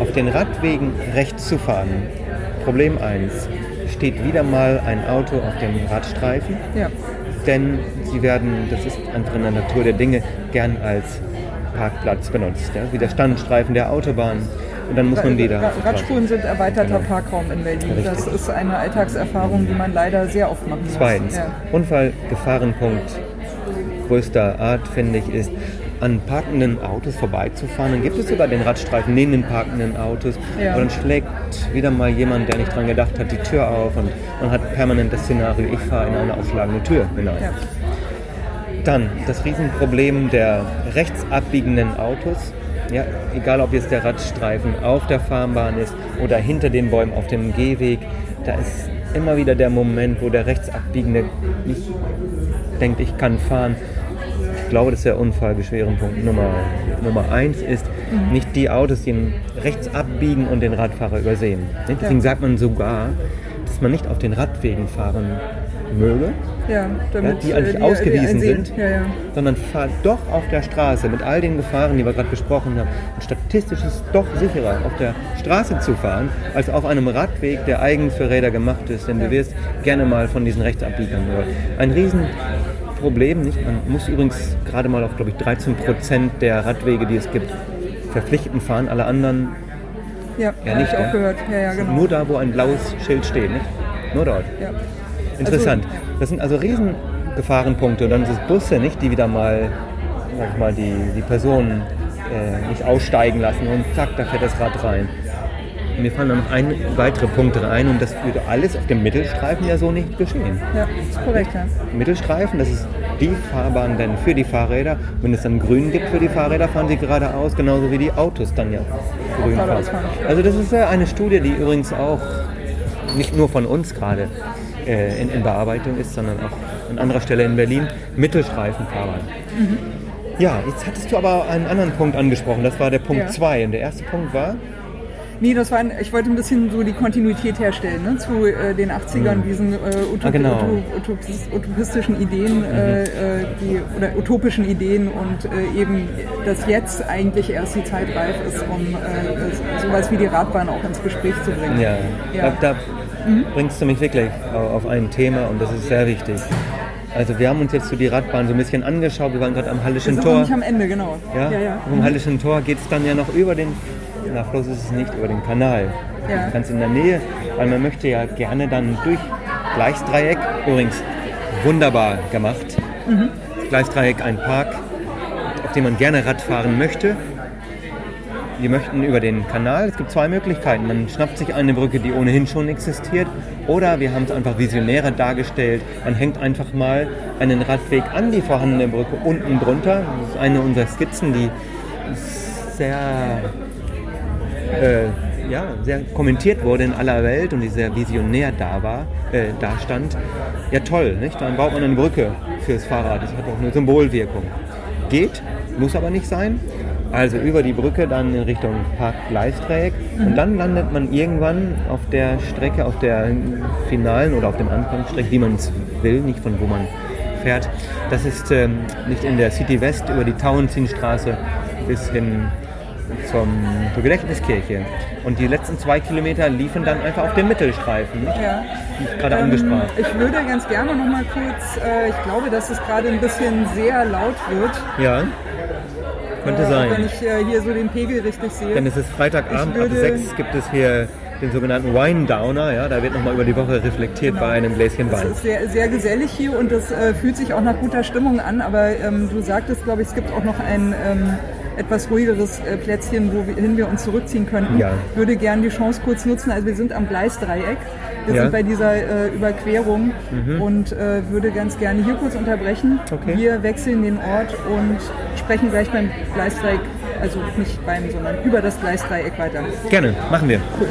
auf den Radwegen rechts zu fahren, Problem 1, steht wieder mal ein Auto auf dem Radstreifen, Ja. denn sie werden, das ist einfach in der Natur der Dinge, gern als Parkplatz benutzt. Ja? Wie der Standstreifen der Autobahn. Und dann muss man wieder. Ra- Radspuren sind erweiterter Genau. Parkraum in Berlin. Richtig. Das ist eine Alltagserfahrung, die man leider sehr oft machen muss. Zweitens, Ja. Unfallgefahrenpunkt größter Art, finde ich, ist, an parkenden Autos vorbeizufahren. Dann gibt es sogar den Radstreifen neben den parkenden Autos. Ja. Und dann schlägt wieder mal jemand, der nicht dran gedacht hat, die Tür auf und man hat permanent das Szenario, ich fahre in eine aufschlagende Tür hinein. Ja. Dann das Riesenproblem der rechts abbiegenden Autos. Ja, egal ob jetzt der Radstreifen auf der Fahrbahn ist oder hinter den Bäumen auf dem Gehweg, da ist immer wieder der Moment, wo der rechts abbiegende nicht denkt, ich kann fahren. Ich glaube, dass der Unfallbeschwerenpunkt Nummer, Nummer eins ist, nicht die Autos, die rechts abbiegen und den Radfahrer übersehen. Deswegen sagt man sogar, dass man nicht auf den Radwegen fahren möge, Ja, ja, damit, die eigentlich äh, ausgewiesen einsehen. sind, Ja, ja. sondern fahrt doch auf der Straße mit all den Gefahren, die wir gerade besprochen haben. Und statistisch ist es doch sicherer, auf der Straße zu fahren, als auf einem Radweg, der eigens für Räder gemacht ist. Denn du wirst gerne mal von diesen Rechtsabbiegern gehört. Ein Riesenproblem, nicht? Man muss übrigens gerade mal auf, glaube ich, 13 Prozent der Radwege, die es gibt, verpflichtend fahren. Alle anderen Ja, ja nicht. ich auch gehört. Ja, ja, genau. Nur da, wo ein blaues Schild steht, nicht? Nur dort. ja. Interessant. Also, das sind also Riesengefahrenpunkte. Und dann sind es Busse, nicht, die wieder mal, sag ich mal die, die Personen äh, nicht aussteigen lassen und zack, da fährt das Rad rein. Und mir fallen dann noch ein, weitere Punkte ein und das würde alles auf dem Mittelstreifen ja so nicht geschehen. ja, ist korrekt, ja. Mittelstreifen, das ist die Fahrbahn dann für die Fahrräder. Wenn es dann grün gibt für die Fahrräder, fahren sie geradeaus, genauso wie die Autos dann ja grün fahren. Also das ist ja eine Studie, die übrigens auch nicht nur von uns gerade äh, in, in Bearbeitung ist, sondern auch an anderer Stelle in Berlin, Mittelstreifenfahrbahn. Mhm. Ja, jetzt hattest du aber einen anderen Punkt angesprochen, das war der Punkt Ja. 2. Und der erste Punkt war, Nee, das war ein, ich wollte ein bisschen so die Kontinuität herstellen ne, zu äh, den 80ern, diesen äh, Utop Ah, genau. Mhm. Uto- Utopis- utopistischen Ideen äh, äh, die, oder utopischen Ideen und äh, eben, dass jetzt eigentlich erst die Zeit reif ist, um äh, sowas wie die Radbahn auch ins Gespräch zu bringen. ja, Ja. da, da bringst du mich wirklich au- auf ein Thema und das ist sehr wichtig. Also wir haben uns jetzt so die Radbahn so ein bisschen angeschaut, wir waren gerade am Hallischen noch Tor. nicht am Ende, genau. Ja, ja, ja. Vom Hallischen Tor geht es dann ja noch über den, na Fluss ist es nicht, über den Kanal. Ja. Ganz in der Nähe, weil man möchte ja gerne dann durch Gleisdreieck, übrigens wunderbar gemacht. Mhm. Gleisdreieck ein Park, auf dem man gerne Rad fahren möchte. Wir möchten über den Kanal, es gibt zwei Möglichkeiten. Man schnappt sich eine Brücke, die ohnehin schon existiert, oder wir haben es einfach visionärer dargestellt. Man hängt einfach mal einen Radweg an die vorhandene Brücke unten drunter. Das ist eine unserer Skizzen, die sehr, äh, ja, sehr kommentiert wurde in aller Welt und die sehr visionär da war, äh, da stand. Ja toll, nicht? Dann baut man eine Brücke fürs Fahrrad. Das hat auch eine Symbolwirkung. geht, muss aber nicht sein. Also über die Brücke dann in Richtung Park-Gleisdreieck mhm. und dann landet man irgendwann auf der Strecke, auf der finalen oder auf dem Anfangsstrecke, wie man es will, nicht von wo man fährt. Das ist ähm, nicht in der City West über die Tauentzienstraße bis hin zum, zur Gedächtniskirche. Und die letzten zwei Kilometer liefen dann einfach auf dem Mittelstreifen, ja. die ich gerade ähm, angesprochen Ich würde ganz gerne noch mal kurz, äh, ich glaube, dass es gerade ein bisschen sehr laut wird. Ja. Könnte äh, sein. Wenn ich äh, hier so den Pegel richtig sehe. Denn es ist Freitagabend, ab 6 gibt es hier den sogenannten Wine Downer. Ja, da wird nochmal über die Woche reflektiert genau. bei einem Gläschen Wein. Es ist sehr, sehr gesellig hier und das äh, fühlt sich auch nach guter Stimmung an. Aber ähm, du sagtest, glaube ich, es gibt auch noch ein ähm, etwas ruhigeres äh, Plätzchen, wohin wir uns zurückziehen könnten. Ja. Ich würde gerne die Chance kurz nutzen. Also wir sind am Gleisdreieck. Wir ja. sind bei dieser äh, Überquerung mhm. und äh, würde ganz gerne hier kurz unterbrechen. Okay. Wir wechseln den Ort und sprechen gleich beim Gleisdreieck, also nicht beim, sondern über das Gleisdreieck weiter. Gerne, machen wir. Cool.